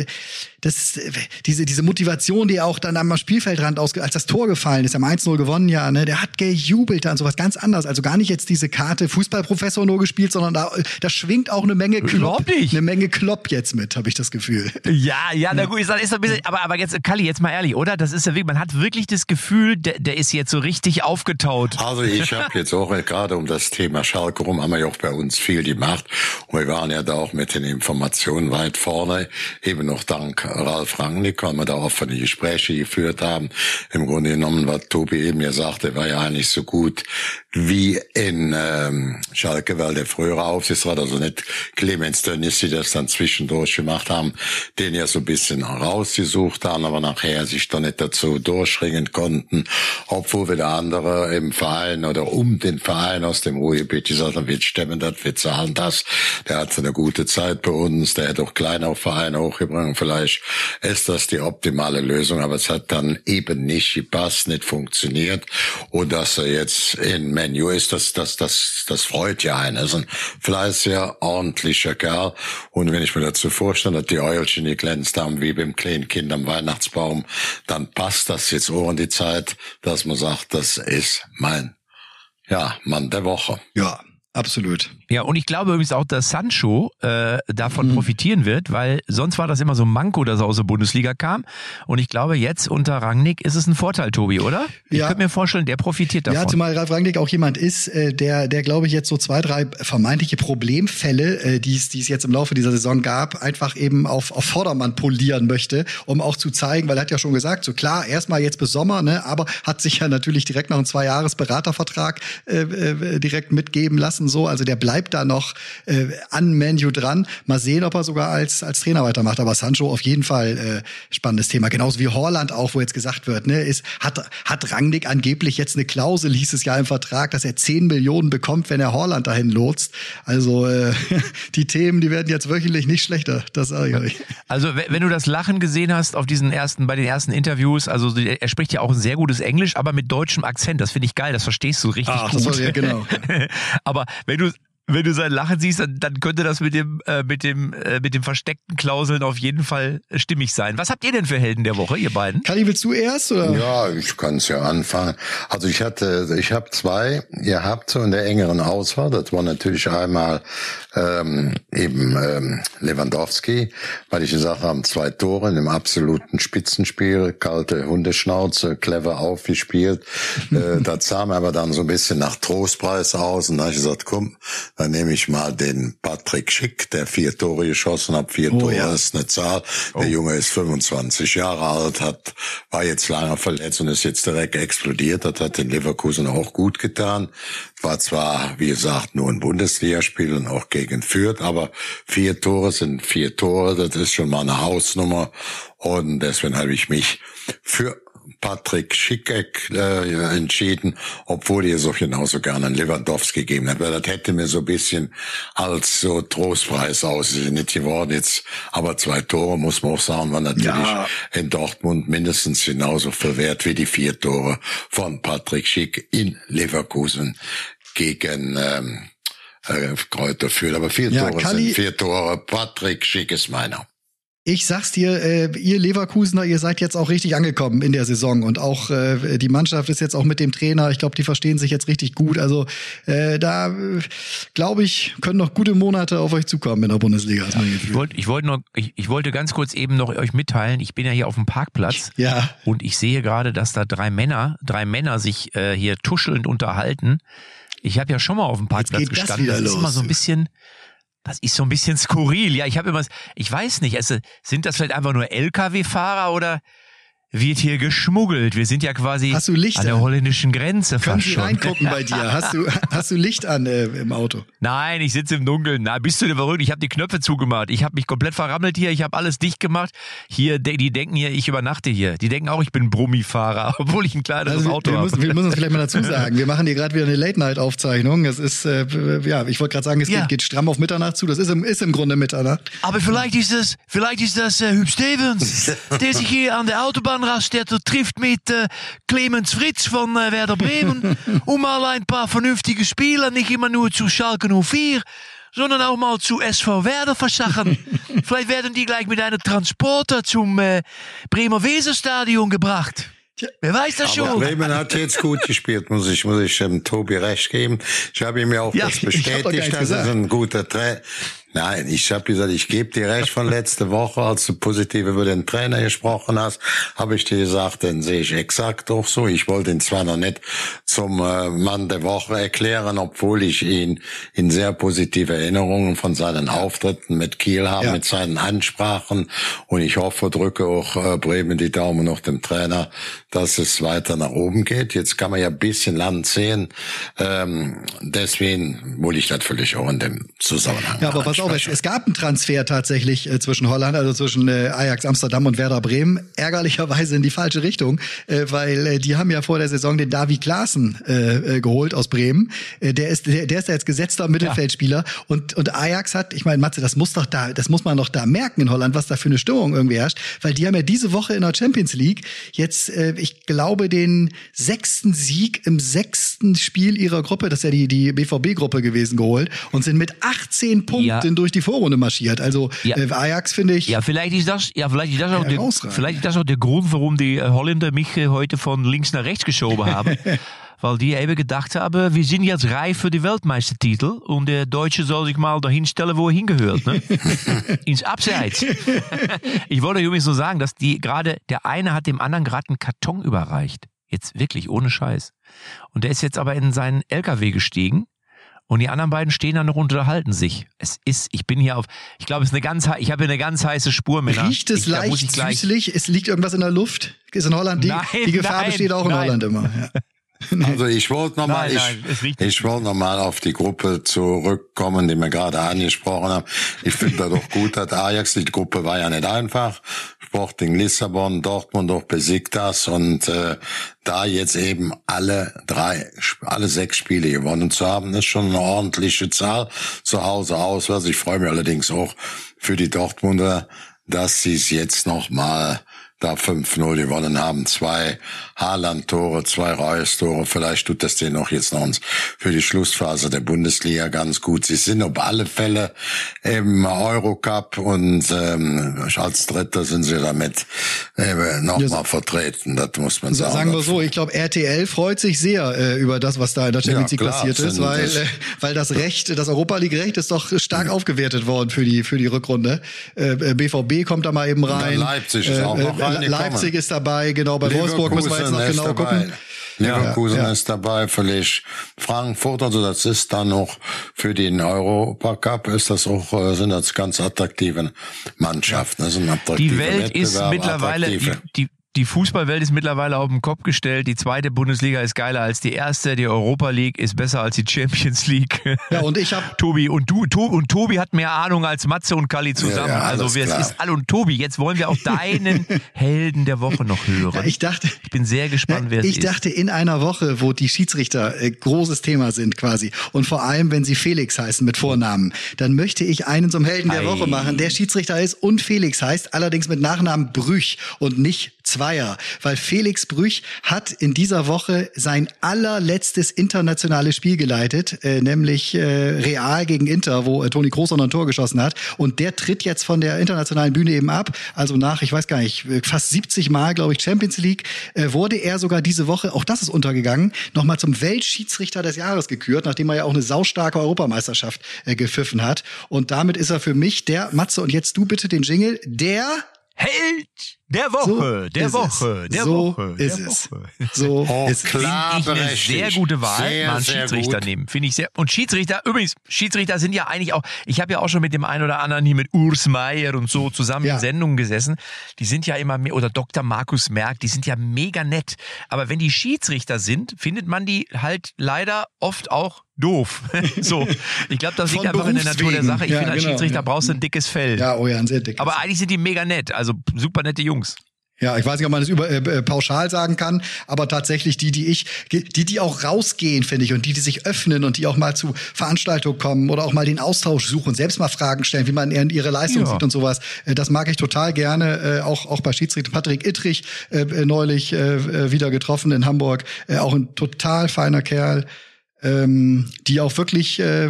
das, äh, diese, diese Motivation, die auch dann am Spielfeldrand ausge als das Tor gefallen ist, am 1-0 gewonnen, ja, ne, der hat gejubelt da und sowas ganz anders. Also gar nicht jetzt diese Karte Fußballprofessor nur gespielt, sondern da, da schwingt auch eine Menge Klopp, eine Menge Klopp jetzt mit, habe ich das Gefühl. Ja, ja, na gut, ist, ist ein bisschen, aber, aber jetzt, Kalli, jetzt mal ehrlich, oder? Das ist ja wirklich, man hat wirklich das Gefühl, der, der ist jetzt so richtig aufgetaut. Also ich habe jetzt auch gerade um das Thema Schalke rum, haben wir ja auch bei uns viel gemacht. Und wir waren ja da auch mit den Informationen weit vorne, eben noch dank Ralf Rangnick, weil wir da offene Gespräche geführt haben. Im Grunde genommen, was Tobi eben ja sagte, war ja eigentlich so gut wie in ähm, Schalke, weil der frühere Aufsichtsrat, also nicht Clemens Dönnies, die das dann zwischendurch gemacht haben, den ja so ein bisschen rausgesucht haben, aber nachher sich doch nicht dazu durchringen konnten, obwohl wir der andere im Verein oder um den Verein aus dem Ruhrgebiet gesagt haben, wir stemmen das, wir zahlen das. Der hatte eine gute Zeit bei uns, der hat auch kleine Vereine hochgebracht. Vielleicht ist das die optimale Lösung, aber es hat dann eben nicht gepasst, nicht funktioniert. Und dass er jetzt in Menu ist, das, das, das, das freut ja einen. Er ist ein fleißiger, ordentlicher Kerl. Und wenn ich mir dazu vorstelle, dass die Eulchen geglänzt haben wie beim kleinen Kind am Weihnachtsbaum, dann passt das jetzt auch in die Zeit, dass man sagt, das ist mein, ja, Mann der Woche. Ja, absolut. Ja, und ich glaube übrigens auch, dass Sancho äh, davon profitieren wird, weil sonst war das immer so ein Manko, dass er aus der Bundesliga kam. Und ich glaube, jetzt unter Rangnick ist es ein Vorteil, Tobi, oder? Ich Ja. könnte mir vorstellen, der profitiert davon. Ja, zumal Ralf Rangnick auch jemand ist, äh, der, der glaube ich jetzt so zwei, drei vermeintliche Problemfälle, äh, die es die es jetzt im Laufe dieser Saison gab, einfach eben auf, auf Vordermann polieren möchte, um auch zu zeigen, weil er hat ja schon gesagt, so klar, erstmal jetzt bis Sommer, ne, aber hat sich ja natürlich direkt noch einen Zwei-Jahres-Beratervertrag äh, äh, direkt mitgeben lassen, so, also der bleibt da noch äh, an Manu dran. Mal sehen, ob er sogar als, als Trainer weitermacht, aber Sancho auf jeden Fall äh, spannendes Thema, genauso wie Horland auch, wo jetzt gesagt wird, ne, ist, hat, hat Rangnick angeblich jetzt eine Klausel, hieß es ja im Vertrag, dass er 10 Millionen bekommt, wenn er Horland dahin lotst. Also äh, die Themen, die werden jetzt wöchentlich nicht schlechter, das sage ich euch. Also wenn wenn du das Lachen gesehen hast auf diesen ersten, bei den ersten Interviews, also er spricht ja auch ein sehr gutes Englisch, aber mit deutschem Akzent. Das finde ich geil, das verstehst du richtig Ach, gut. das war ja genau. aber wenn du wenn du sein Lachen siehst, dann, dann könnte das mit dem äh, mit dem äh, mit dem versteckten Klauseln auf jeden Fall stimmig sein. Was habt ihr denn für Helden der Woche, ihr beiden? Kali, willst du erst? Oder? Ja, ich kann es ja anfangen. Also ich hatte, ich habe zwei gehabt so in der engeren Auswahl. Das war natürlich einmal ähm, eben ähm, Lewandowski, weil ich gesagt habe, zwei Tore in einem absoluten Spitzenspiel, kalte Hundeschnauze, clever aufgespielt. äh, das sah mir aber dann so ein bisschen nach Trostpreis aus und da habe ich gesagt, komm, dann nehme ich mal den Patrick Schick, der vier Tore geschossen hat. Vier Oh, Tore ja. ist eine Zahl. Der Junge ist 25 Jahre alt, hat war jetzt lange verletzt und ist jetzt direkt explodiert. Das hat den Leverkusen auch gut getan. War zwar, wie gesagt, nur ein Bundesligaspiel und auch gegen Fürth, aber vier Tore sind vier Tore. Das ist schon mal eine Hausnummer. Und deswegen habe ich mich für Patrick Schickek äh, entschieden, obwohl ihr so genauso gerne einen Lewandowski gegeben habt. Weil das hätte mir so ein bisschen als so Trostpreis aus nicht geworden jetzt. Aber zwei Tore, muss man auch sagen, war natürlich Ja. in Dortmund mindestens genauso viel wert wie die vier Tore von Patrick Schick in Leverkusen gegen ähm, äh, Kräuter Fürth. Aber vier Ja, Tore Kalli- sind vier Tore. Patrick Schick ist meiner. Ich sag's dir, äh, ihr Leverkusener, ihr seid jetzt auch richtig angekommen in der Saison und auch äh, die Mannschaft ist jetzt auch mit dem Trainer. Ich glaube, die verstehen sich jetzt richtig gut. Also äh, da glaube ich, können noch gute Monate auf euch zukommen in der Bundesliga. mein Ich wollte ich wollte noch ich, ich wollte ganz kurz eben noch euch mitteilen, ich bin ja hier auf dem Parkplatz Ja. und ich sehe gerade, dass da drei Männer, drei Männer sich äh, hier tuschelnd unterhalten. Ich habe ja schon mal auf dem Parkplatz geht das gestanden. wieder Das, ist los. immer so ein bisschen, das ist so ein bisschen skurril. Ja, ich habe immer, ich weiß nicht, also, sind das vielleicht einfach nur LKW-Fahrer oder wird hier geschmuggelt? Wir sind ja quasi Hast du Lichter? an der holländischen Grenze Können fast Sie schon. reingucken bei dir? Hast du, hast du Licht an äh, im Auto? Nein, ich sitze im Dunkeln. Na, bist du denn verrückt? Ich habe die Knöpfe zugemacht. Ich habe mich komplett verrammelt hier. Ich habe alles dicht gemacht. Hier, die denken hier, ich übernachte hier. Die denken auch, ich bin Brummifahrer, obwohl ich ein kleineres Also Auto habe. wir müssen es vielleicht mal dazu sagen. Wir machen hier gerade wieder eine Late-Night-Aufzeichnung. Es ist, äh, ja, ich wollte gerade sagen, es Ja. geht, geht stramm auf Mitternacht zu. Das ist im, ist im Grunde Mitternacht. Aber vielleicht ist das, vielleicht ist das äh, Hüb Stevens, der sich hier an der Autobahnraststätte trifft mit äh, Clemens Fritz von äh, Werder Bremen, um mal ein paar vernünftige Spieler, nicht immer nur zu Schalke 04, sondern auch mal zu SV Werder verschachen. vielleicht werden die gleich mit einem Transporter zum äh, Bremer Weserstadion gebracht. Wer weiß das Aber schon? Bremen hat jetzt gut gespielt, muss ich, muss ich ähm, Tobi recht geben. Ich habe ihm ja auch Ja, das bestätigt, dass gesagt. ein guter Trainer Nein, ich habe gesagt, ich gebe dir recht von letzte Woche, als du positiv über den Trainer gesprochen hast, habe ich dir gesagt, den sehe ich exakt auch so. Ich wollte ihn zwar noch nicht zum äh, Mann der Woche erklären, obwohl ich ihn in sehr positive Erinnerungen von seinen Auftritten mit Kiel habe, Ja. mit seinen Ansprachen und ich hoffe, drücke auch äh, Bremen die Daumen noch dem Trainer, dass es weiter nach oben geht. Jetzt kann man ja ein bisschen Land sehen, ähm, deswegen wollte ich natürlich auch in dem Zusammenhang Ja, pass auf, es, gab einen Transfer tatsächlich äh, zwischen Holland, also zwischen äh, Ajax Amsterdam und Werder Bremen. Ärgerlicherweise in die falsche Richtung, äh, weil äh, die haben ja vor der Saison den Davi Klaassen äh, äh, geholt aus Bremen. Äh, der ist der, der ist ja jetzt gesetzter Mittelfeldspieler und und Ajax hat, ich meine, Matze, das muss doch da, das muss man doch da merken in Holland, was da für eine Stimmung irgendwie herrscht, weil die haben ja diese Woche in der Champions League jetzt, äh, ich glaube, den sechsten Sieg im sechsten Spiel ihrer Gruppe, das ist ja die die BVB-Gruppe gewesen, geholt und sind mit 18 Punkten Ja. Durch die Vorrunde marschiert. Also Ja. äh, Ajax finde ich. Ja, vielleicht ist das, ja, vielleicht ist das auch, der, vielleicht ist das auch der Grund, warum die äh, Holländer mich äh, heute von links nach rechts geschoben haben. Weil die eben gedacht haben, wir sind jetzt reif für die Weltmeistertitel und der Deutsche soll sich mal dahin stellen, wo er hingehört, ne? Ins Abseits. ich wollte übrigens nur sagen, dass die gerade, der eine hat dem anderen gerade einen Karton überreicht. Jetzt wirklich, ohne Scheiß. Und der ist jetzt aber in seinen LKW gestiegen. Und die anderen beiden stehen da noch und unterhalten sich. Es ist, ich bin hier auf, ich glaube, es ist eine ganz, ich habe hier eine ganz heiße Spur, Männer. Riecht es ich, leicht süßlich? Es liegt irgendwas in der Luft? Ist in Holland die, Nein, die Gefahr nein, besteht auch in nein. Holland immer. Ja. Also ich wollte noch mal, Nein, nein, es riecht ich, ich wollte noch mal auf die Gruppe zurückkommen, die wir gerade angesprochen haben. Ich finde das doch gut, dass Ajax, die Gruppe war ja nicht einfach. Sporting Lissabon, Dortmund auch besiegt das und äh, da jetzt eben alle drei, alle sechs Spiele gewonnen zu haben, ist schon eine ordentliche Zahl zu Hause auswärts. Ich freue mich allerdings auch für die Dortmunder, dass sie es jetzt noch mal da 5-0 gewonnen haben. Zwei Haaland-Tore, zwei Reus-Tore. Vielleicht tut das denen auch jetzt noch für die Schlussphase der Bundesliga ganz gut. Sie sind auf alle Fälle im Eurocup und ähm, als Dritter sind sie damit äh, nochmal vertreten. Das muss man sagen. Sagen wir so, ich glaube, RTL freut sich sehr äh, über das, was da in der Champions Ja, League klar, passiert ist, weil, das- äh, weil das Recht, das Europa League Recht ist doch stark aufgewertet worden für die, für die Rückrunde. Äh, äh, BVB kommt da mal eben rein. Leipzig ist auch noch äh, reingekommen. Leipzig ist dabei, genau. Bei Wolfsburg müssen wir jetzt noch Leverkusen genau ist dabei. gucken. Leverkusen Ja, ja. ist dabei, vielleicht Frankfurt, also das ist dann noch für den Europacup ist das auch, äh, sind das ganz attraktive Mannschaften. Das sind attraktive die Welt ist mittlerweile, die, die, die Fußballwelt ist mittlerweile auf den Kopf gestellt. Die zweite Bundesliga ist geiler als die erste. Die Europa League ist besser als die Champions League. Ja, und ich habe Tobi und du, to, und Tobi hat mehr Ahnung als Matze und Kali zusammen. Ja, ja, also wir, es ist all und Tobi. Jetzt wollen wir auch deinen Helden der Woche noch hören. ich dachte, ich bin sehr gespannt, wer es ich ist. dachte, in einer Woche, wo die Schiedsrichter äh, großes Thema sind quasi und vor allem, wenn sie Felix heißen mit Vornamen, dann möchte ich einen zum Helden der Ei. Woche machen, der Schiedsrichter ist und Felix heißt, allerdings mit Nachnamen Brüch und nicht Zweier, weil Felix Brüch hat in dieser Woche sein allerletztes internationales Spiel geleitet, äh, nämlich äh, Real gegen Inter, wo äh, Toni Kroos noch ein Tor geschossen hat. Und der tritt jetzt von der internationalen Bühne eben ab, also nach, ich weiß gar nicht, äh, fast 70 Mal, glaube ich, Champions League, äh, wurde er sogar diese Woche, auch das ist untergegangen, nochmal zum Weltschiedsrichter des Jahres gekürt, nachdem er ja auch eine saustarke Europameisterschaft äh, gepfiffen hat. Und damit ist er für mich der, Matze, und jetzt du bitte den Jingle, der Held der Woche, der ist Woche, es. der so Woche, ist der es. Woche. So Oh, ist es. klar. Finde ich eine sehr gute Wahl, Sehr, mal einen Schiedsrichter gut. nehmen. Finde ich sehr. Und Schiedsrichter, übrigens, Schiedsrichter sind ja eigentlich auch, ich habe ja auch schon mit dem einen oder anderen hier mit Urs Meier und so zusammen Ja. in Sendungen gesessen. Die sind ja immer, me- oder Dr. Markus Merck, die sind ja mega nett. Aber wenn die Schiedsrichter sind, findet man die halt leider oft auch doof. so. Ich glaube, das liegt einfach in der Natur der. Sache. Ich Ja, finde, als genau, Schiedsrichter ja. brauchst du ein dickes Fell. Ja, oh ja, ein sehr dickes. Aber eigentlich sind die mega nett, also super nette Jungs. Ja, ich weiß nicht, ob man das über, äh, äh, pauschal sagen kann, aber tatsächlich die, die ich, die, die auch rausgehen, finde ich, und die, die sich öffnen und die auch mal zu Veranstaltungen kommen oder auch mal den Austausch suchen, selbst mal Fragen stellen, wie man in ihre Leistung Ja. sieht und sowas. Äh, Das mag ich total gerne, äh, auch, auch bei Schiedsrichter Patrick Ittrich äh, äh, neulich äh, wieder getroffen in Hamburg, äh, auch ein total feiner Kerl. Ähm, die auch wirklich äh,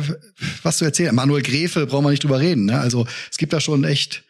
was zu erzählen. Manuel Gräfe brauchen wir nicht drüber reden. Ne? Also es gibt da schon echt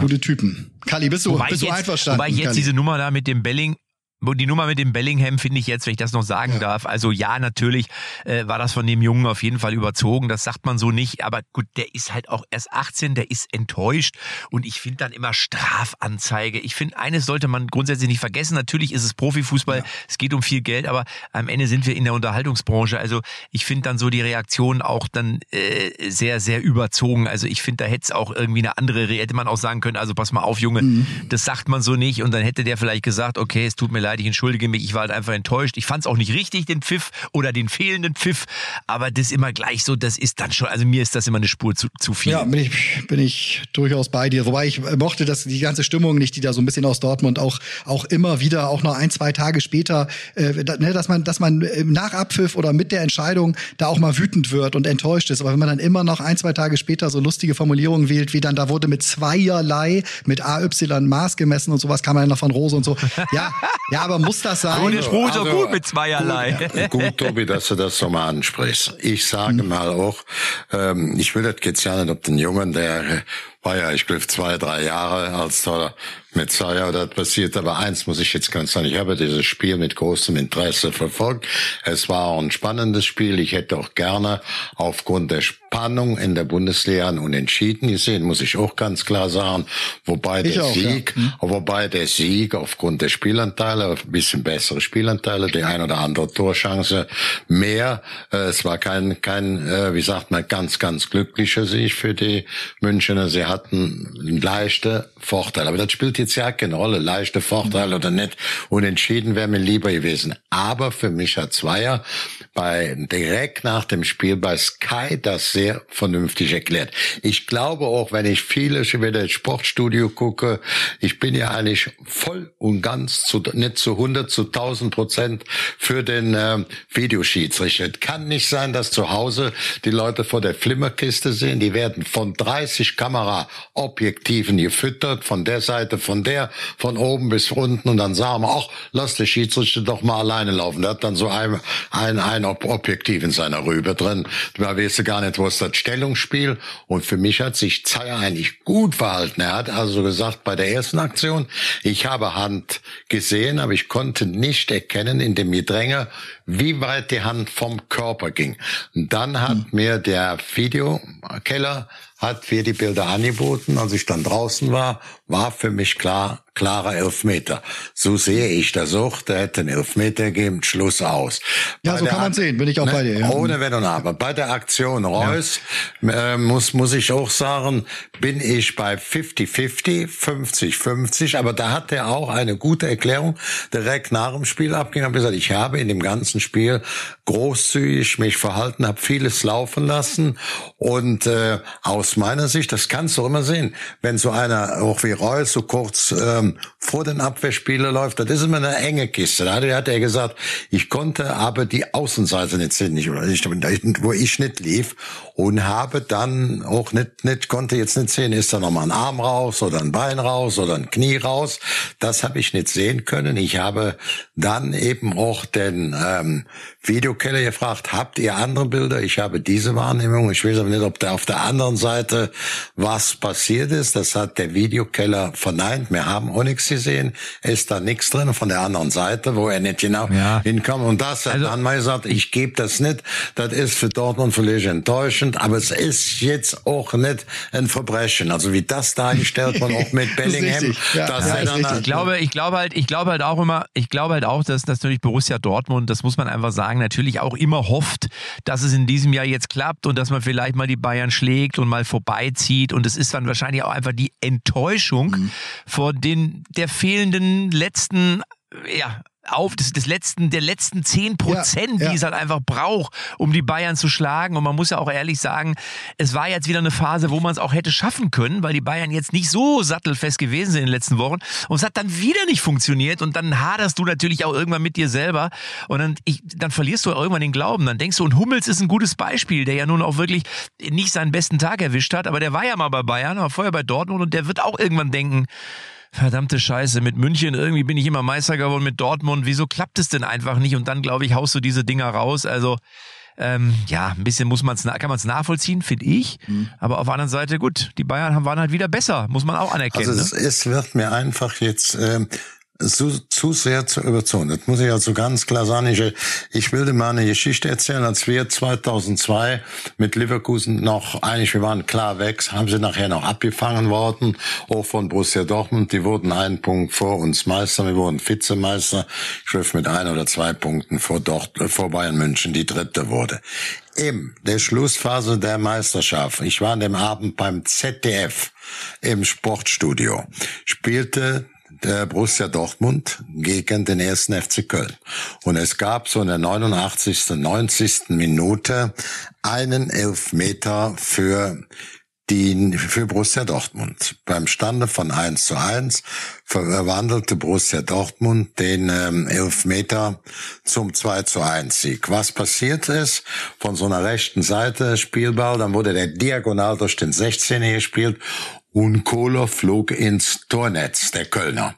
gute Typen. Kali, bist du, Wobei bist du jetzt, einverstanden? wobei ich jetzt Kali? diese Nummer da mit dem Belling, wo die Nummer mit dem Bellingham finde ich jetzt, wenn ich das noch sagen darf. Also ja, natürlich äh, war das von dem Jungen auf jeden Fall überzogen. Das sagt man so nicht. Aber gut, der ist halt auch erst 18, der ist enttäuscht. Und ich finde dann immer Strafanzeige. Ich finde, eines sollte man grundsätzlich nicht vergessen. Natürlich ist es Profifußball, es geht um viel Geld, aber am Ende sind wir in der Unterhaltungsbranche. Also ich finde dann so die Reaktion auch dann äh, sehr, sehr überzogen. Also ich finde, da hätte es auch irgendwie eine andere, Re- hätte man auch sagen können, also pass mal auf, Junge, das sagt man so nicht. Und dann hätte der vielleicht gesagt, okay, es tut mir leid, ich entschuldige mich, ich war halt einfach enttäuscht. Ich fand es auch nicht richtig, den Pfiff oder den fehlenden Pfiff. Aber das immer gleich so, das ist dann schon, also mir ist das immer eine Spur zu, zu viel. Ja, bin ich, bin ich durchaus bei dir. Wobei ich mochte das, die ganze Stimmung nicht, die da so ein bisschen aus Dortmund auch, auch immer wieder, auch noch ein, zwei Tage später, äh, ne, dass man, dass man äh, nach Abpfiff oder mit der Entscheidung da auch mal wütend wird und enttäuscht ist. Aber wenn man dann immer noch ein, zwei Tage später so lustige Formulierungen wählt, wie dann, da wurde mit zweierlei, mit AY Maß gemessen und sowas, kam man noch von Rose und so. Ja, ja, aber muss das sein? Und der Spruch ist auch Also, gut mit zweierlei. Gut, Tobi, dass du das so mal ansprichst. Ich sage mal auch, ähm, ich will das jetzt ja nicht, ob den Jungen, der war ja, ich glaube, zwei, drei Jahre, als da mit das passiert. Aber eins muss ich jetzt ganz sagen, ich habe dieses Spiel mit großem Interesse verfolgt. Es war ein spannendes Spiel. Ich hätte auch gerne aufgrund der Spannung in der Bundesliga einen Unentschieden gesehen, muss ich auch ganz klar sagen. Wobei Ich der auch, ja. Sieg, wobei der Sieg aufgrund der Spielanteile, ein bisschen bessere Spielanteile, die ein oder andere Torchance mehr. Äh, es war kein, kein, äh, wie sagt man, ganz, ganz glücklicher Sieg für die Münchner. Sie hatten leichte Vorteile. Aber das spielt jetzt ja keine Rolle. Leichte Vorteile oder nicht. Unentschieden wäre mir lieber gewesen. Aber für mich hat Zweier bei, direkt nach dem Spiel bei Sky das sehr vernünftig erklärt. Ich glaube auch, wenn ich viele über das Sportstudio gucke, ich bin ja eigentlich voll und ganz zu, nicht zu 100, zu 1000 Prozent für den äh, Videoschiedsrichter. Kann nicht sein, dass zu Hause die Leute vor der Flimmerkiste sehen. Die werden von 30 Kameraobjektiven gefüttert, von der Seite, von der, von oben bis unten und dann sagen wir, ach, lass der Schiedsrichter doch mal alleine laufen. Der hat dann so ein, ein, ein Objektiv in seiner Rübe drin. Da weißt du gar nicht, wo ist das Stellungsspiel. Und für mich hat sich Zeyer eigentlich gut verhalten. Er hat also gesagt, bei der ersten Aktion, ich habe Hand gesehen, aber ich konnte nicht erkennen in dem Gedränge, wie weit die Hand vom Körper ging. Und dann hat mir der Videokeller hat mir die Bilder angeboten, als ich dann draußen war, war für mich klar, klarer Elfmeter. So sehe ich das auch, der hätte einen Elfmeter gegeben, Schluss aus. Ja, Bei so kann man sehen, bin ich auch bei dir, ja. Ohne Wenn und Aber. Bei der Aktion Reus äh, muss, muss ich auch sagen, bin ich bei 50-50, 50-50, aber da hat er auch eine gute Erklärung direkt nach dem Spiel abgegeben. Hat gesagt, ich habe in dem ganzen Spiel großzügig mich verhalten, habe vieles laufen lassen und äh, aus meiner Sicht, das kannst du immer sehen, wenn so einer auch wie Reus so kurz ähm, vor den Abwehrspieler läuft, das ist immer eine enge Kiste. Da hat er- gesagt, ich konnte aber die Außenseite nicht sehen, nicht, wo ich nicht lief und habe dann auch nicht, nicht konnte jetzt nicht sehen, ist da noch mal ein Arm raus oder ein Bein raus oder ein Knie raus. Das habe ich nicht sehen können. Ich habe dann eben auch den ähm, ähm, Videokeller gefragt, habt ihr andere Bilder? Ich habe diese Wahrnehmung. Ich weiß aber nicht, ob da auf der anderen Seite was passiert ist. Das hat der Videokeller verneint. Wir haben auch nichts gesehen. Ist da nichts drin von der anderen Seite, wo er nicht genau Ja. hinkommt. Und das hat Also- dann mal gesagt, ich gebe das nicht. Das ist für Dortmund vielleicht enttäuschend, aber es ist jetzt auch nicht ein Verbrechen. Also wie das dargestellt wird, auch mit Bellingham. Ja, ja, richtig. Ich glaube, ich glaube halt, ich glaube halt auch immer, ich glaube halt auch, dass natürlich Borussia Dortmund, das muss man einfach sagen, natürlich auch immer hofft, dass es in diesem Jahr jetzt klappt und dass man vielleicht mal die Bayern schlägt und mal vorbeizieht und es ist dann wahrscheinlich auch einfach die Enttäuschung Mhm. vor den der fehlenden letzten ja auf des, des letzten der letzten zehn Prozent, Ja, die es halt einfach braucht, um die Bayern zu schlagen. Und man muss ja auch ehrlich sagen, es war jetzt wieder eine Phase, wo man es auch hätte schaffen können, weil die Bayern jetzt nicht so sattelfest gewesen sind in den letzten Wochen. Und es hat dann wieder nicht funktioniert. Und dann haderst du natürlich auch irgendwann mit dir selber. Und dann, ich, dann verlierst du irgendwann den Glauben. Dann denkst du, und Hummels ist ein gutes Beispiel, der ja nun auch wirklich nicht seinen besten Tag erwischt hat. Aber der war ja mal bei Bayern, war vorher bei Dortmund und der wird auch irgendwann denken, Verdammte Scheiße, mit München irgendwie bin ich immer Meister geworden, mit Dortmund, wieso klappt es denn einfach nicht? Und dann, glaube ich, haust du diese Dinger raus. Also, ähm, ja, ein bisschen muss man's, kann man es nachvollziehen, finde ich. Aber auf der anderen Seite, gut, die Bayern haben- waren halt wieder besser, muss man auch anerkennen. Also es, ne? es wird mir einfach jetzt ähm, zu, zu sehr zu überzogen. Das muss ich also ganz klar sagen. Ich, ich will dir mal eine Geschichte erzählen. Als wir 2002 mit Leverkusen noch, eigentlich wir waren klar weg, haben sie nachher noch abgefangen worden, auch von Borussia Dortmund. Die wurden einen Punkt vor uns Meister, wir wurden Vizemeister. Ich schrift mit ein oder zwei Punkten vor, Dort, äh, vor Bayern München, die dritte wurde. In der Schlussphase der Meisterschaft, ich war an dem Abend beim ZDF im Sportstudio, spielte der Borussia Dortmund gegen den ersten FC Köln. Und es gab so in der 89., 90. Minute einen Elfmeter für die für Borussia Dortmund. Beim Stande von 1 zu 1 verwandelte Borussia Dortmund den ähm, Elfmeter zum 2 zu 1 Sieg. Was passiert ist, von so einer rechten Seite Spielball, dann wurde der diagonal durch den 16er gespielt und Kohler flog ins Tornetz, der Kölner.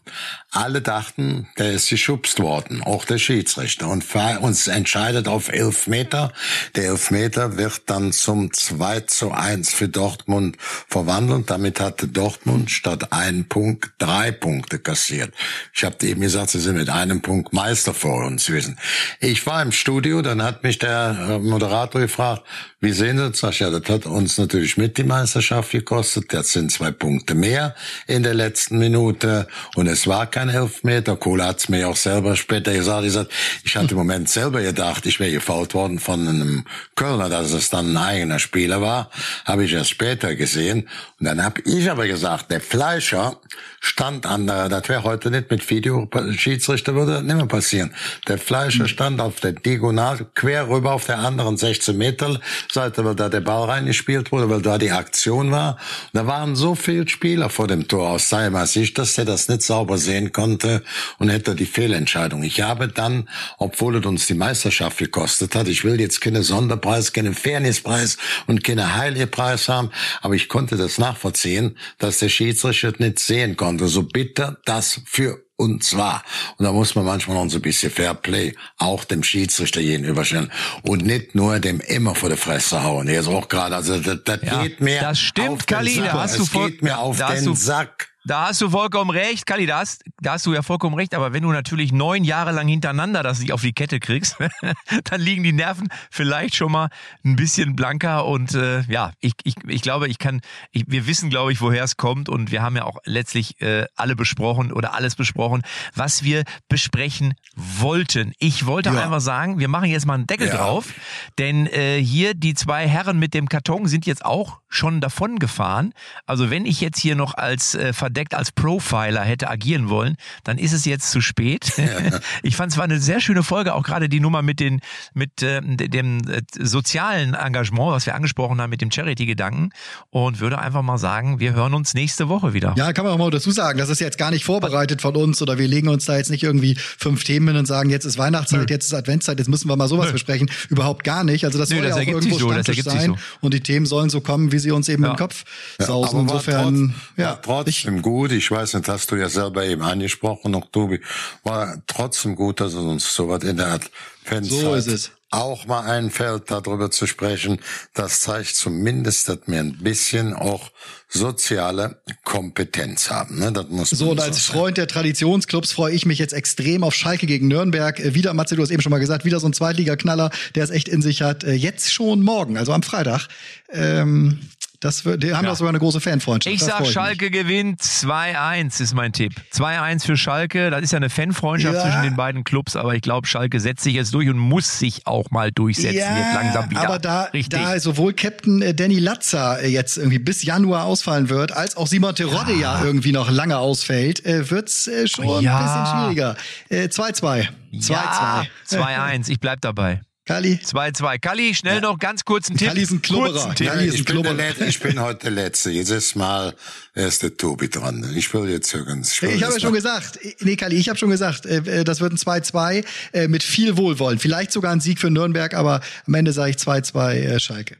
Alle dachten, der ist geschubst worden, auch der Schiedsrichter. Und uns entscheidet auf elf Meter. Der Elfmeter wird dann zum 2 zu 1 für Dortmund verwandelt. Damit hatte Dortmund statt einen Punkt drei Punkte kassiert. Ich habe eben gesagt, sie sind mit einem Punkt Meister vor uns gewesen. Ich war im Studio, dann hat mich der äh, Moderator gefragt, wie sehen Sie das? Ja, das hat uns natürlich mit die Meisterschaft gekostet. Das sind zwei Punkte mehr in der letzten Minute. Und es war Elfmeter. Kohle hat's mir auch selber später gesagt. Ich, ich hatte im Moment selber gedacht, ich wäre gefault worden von einem Kölner, dass es dann ein eigener Spieler war. Habe ich erst später gesehen. Und dann habe ich aber gesagt, der Fleischer stand an der, das wäre heute nicht mit Video, Schiedsrichter würde das nicht mehr passieren. Der Fleischer stand auf der Diagonal, quer rüber auf der anderen 16 Meter Seite, weil da der Ball reingespielt wurde, weil da die Aktion war. Da waren so viele Spieler vor dem Tor aus seiner Sicht, dass er das nicht sauber sehen konnte und hätte die Fehlentscheidung. Ich habe dann, obwohl es uns die Meisterschaft gekostet hat, ich will jetzt keine Sonderpreis, keine Fairnesspreis und keine Heiligpreis haben, aber ich konnte das nachvollziehen, dass der Schiedsrichter nicht sehen konnte, so bitter das für uns war. Und da muss man manchmal noch so ein bisschen Fair Play auch dem Schiedsrichter gegenüberstellen und nicht nur dem immer vor der Fresse hauen. Er ist auch gerade, also das, das Ja, geht mir das stimmt, auf Kali, den da Sack. hast du es geht mir auf den Sack. Da hast du vollkommen recht, Kali, da hast, da hast du ja vollkommen recht, aber wenn du natürlich neun Jahre lang hintereinander das nicht auf die Kette kriegst, dann liegen die Nerven vielleicht schon mal ein bisschen blanker und äh, ja, ich, ich, ich glaube, ich kann, ich, wir wissen, glaube ich, woher es kommt und wir haben ja auch letztlich äh, alle besprochen oder alles besprochen, was wir besprechen wollten. Ich wollte Ja. einfach sagen, wir machen jetzt mal einen Deckel Ja. drauf, denn äh, hier die zwei Herren mit dem Karton sind jetzt auch schon davon gefahren. Also wenn ich jetzt hier noch als äh, verdeckt als Profiler hätte agieren wollen, dann ist es jetzt zu spät. ich fand es war eine sehr schöne Folge, auch gerade die Nummer mit den mit äh, dem äh, sozialen Engagement, was wir angesprochen haben mit dem Charity-Gedanken und würde einfach mal sagen, wir hören uns nächste Woche wieder. Ja, kann man auch mal dazu sagen, das ist jetzt gar nicht vorbereitet von uns oder wir legen uns da jetzt nicht irgendwie fünf Themen hin und sagen, jetzt ist Weihnachtszeit, jetzt ist Adventszeit, jetzt müssen wir mal sowas besprechen. Überhaupt gar nicht. Also das Nö, soll das ja auch irgendwo so, das Stammtisch sein so. und die Themen sollen so kommen, wie sie uns eben Ja. im Kopf Ja, sausen. Insofern, trotz- ja, war gut. Ich weiß nicht, hast du ja selber eben angesprochen, noch Tobi, war trotzdem gut, dass es uns so was in der Art Fenster So ist es. auch mal einfällt, darüber zu sprechen. Das zeigt zumindest, dass wir ein bisschen auch soziale Kompetenz haben. Ne? Das muss So, und als sagen. Freund der Traditionsclubs freue ich mich jetzt extrem auf Schalke gegen Nürnberg. Äh, Wieder, Matze, du hast eben schon mal gesagt, wieder so ein Zweitligaknaller, der es echt in sich hat. Äh, Jetzt schon morgen, also am Freitag. Ähm, das wird, die haben Ja. doch sogar eine große Fanfreundschaft. Ich Da sag, freu mich. Schalke gewinnt 2-1 ist mein Tipp. 2-1 für Schalke. Das ist ja eine Fanfreundschaft Ja. zwischen den beiden Clubs, aber ich glaube, Schalke setzt sich jetzt durch und muss sich auch mal durchsetzen. jetzt langsam wieder. aber da, Richtig. da sowohl Captain äh, Danny Latzer äh, jetzt irgendwie bis Januar ausfallen wird, als auch Simon Terodde ja. irgendwie noch lange ausfällt, äh, wird's schon Ja. ein bisschen schwieriger. Äh, 2-2. 2-2. ja, 2-1. Ich bleib dabei. Kali? 2-2. Kalli, schnell noch ganz kurzen Tipp. Kalli ist ein Klubberer. Kalli ist ein ich, bin. Letzte, ich bin heute der Letzte. Jedes Mal ist der Tobi dran. Ich will jetzt übrigens. will Ich habe ja schon gesagt, nee, Kali, ich habe schon gesagt, äh, äh, das wird ein 2-2 äh, mit viel Wohlwollen. Vielleicht sogar ein Sieg für Nürnberg, aber am Ende sage ich 2-2 äh, Schalke.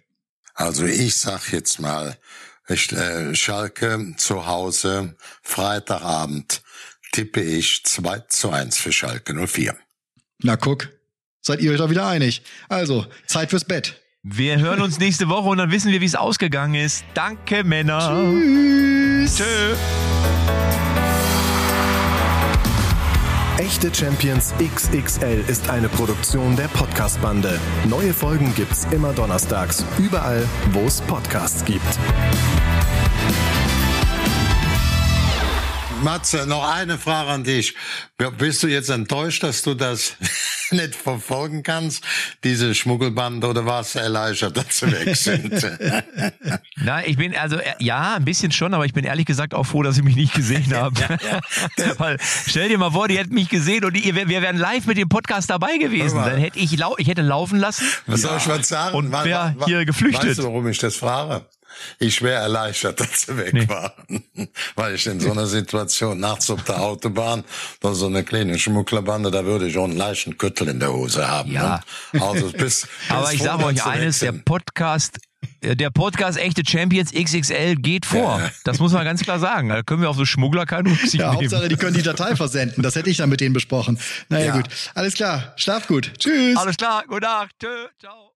Also ich sag jetzt mal, ich, äh, Schalke zu Hause, Freitagabend, tippe ich 2 zu 1 für Schalke 04. Na guck, seid ihr euch da wieder einig. Also, Zeit fürs Bett. Wir hören uns nächste Woche und dann wissen wir, wie es ausgegangen ist. Danke, Männer. Tschüss. Tschö. Echte Champions XXL ist eine Produktion der Podcast-Bande. Neue Folgen gibt's immer donnerstags, überall, wo es Podcasts gibt. Matze, noch eine Frage an dich. Bist du jetzt enttäuscht, dass du das nicht verfolgen kannst, diese Schmuggelbande, oder warst du erleichtert, dass sie weg sind? Na, ich bin also äh, ja, ein bisschen schon, aber ich bin ehrlich gesagt auch froh, dass ich mich nicht gesehen habe. Weil stell dir mal vor, die hätten mich gesehen und die, wir wir wären live mit dem Podcast dabei gewesen. Dann hätte ich lau ich hätte laufen lassen. Was soll ich was sagen? Und Wa- wär wa- hier geflüchtet. Weißt du, warum ich das frage? Ich wäre erleichtert, dass sie weg Nee. waren. Weil ich in so einer Situation nachts auf der Autobahn, da so eine kleine Schmugglerbande, da würde ich auch einen leichten Küttel in der Hose haben. Ja. Ne? Also bis, Aber ich sage euch eines, der. Podcast äh, der Podcast Echte Champions XXL geht vor. Ja. Das muss man ganz klar sagen. Da können wir auf so Schmuggler keine Rücksicht Ja, nehmen. Hauptsache, die können die Datei versenden. Das hätte ich dann mit denen besprochen. Naja, Ja. gut. Alles klar. Schlaf gut. Tschüss. Alles klar, gute Nacht. Tschö, ciao.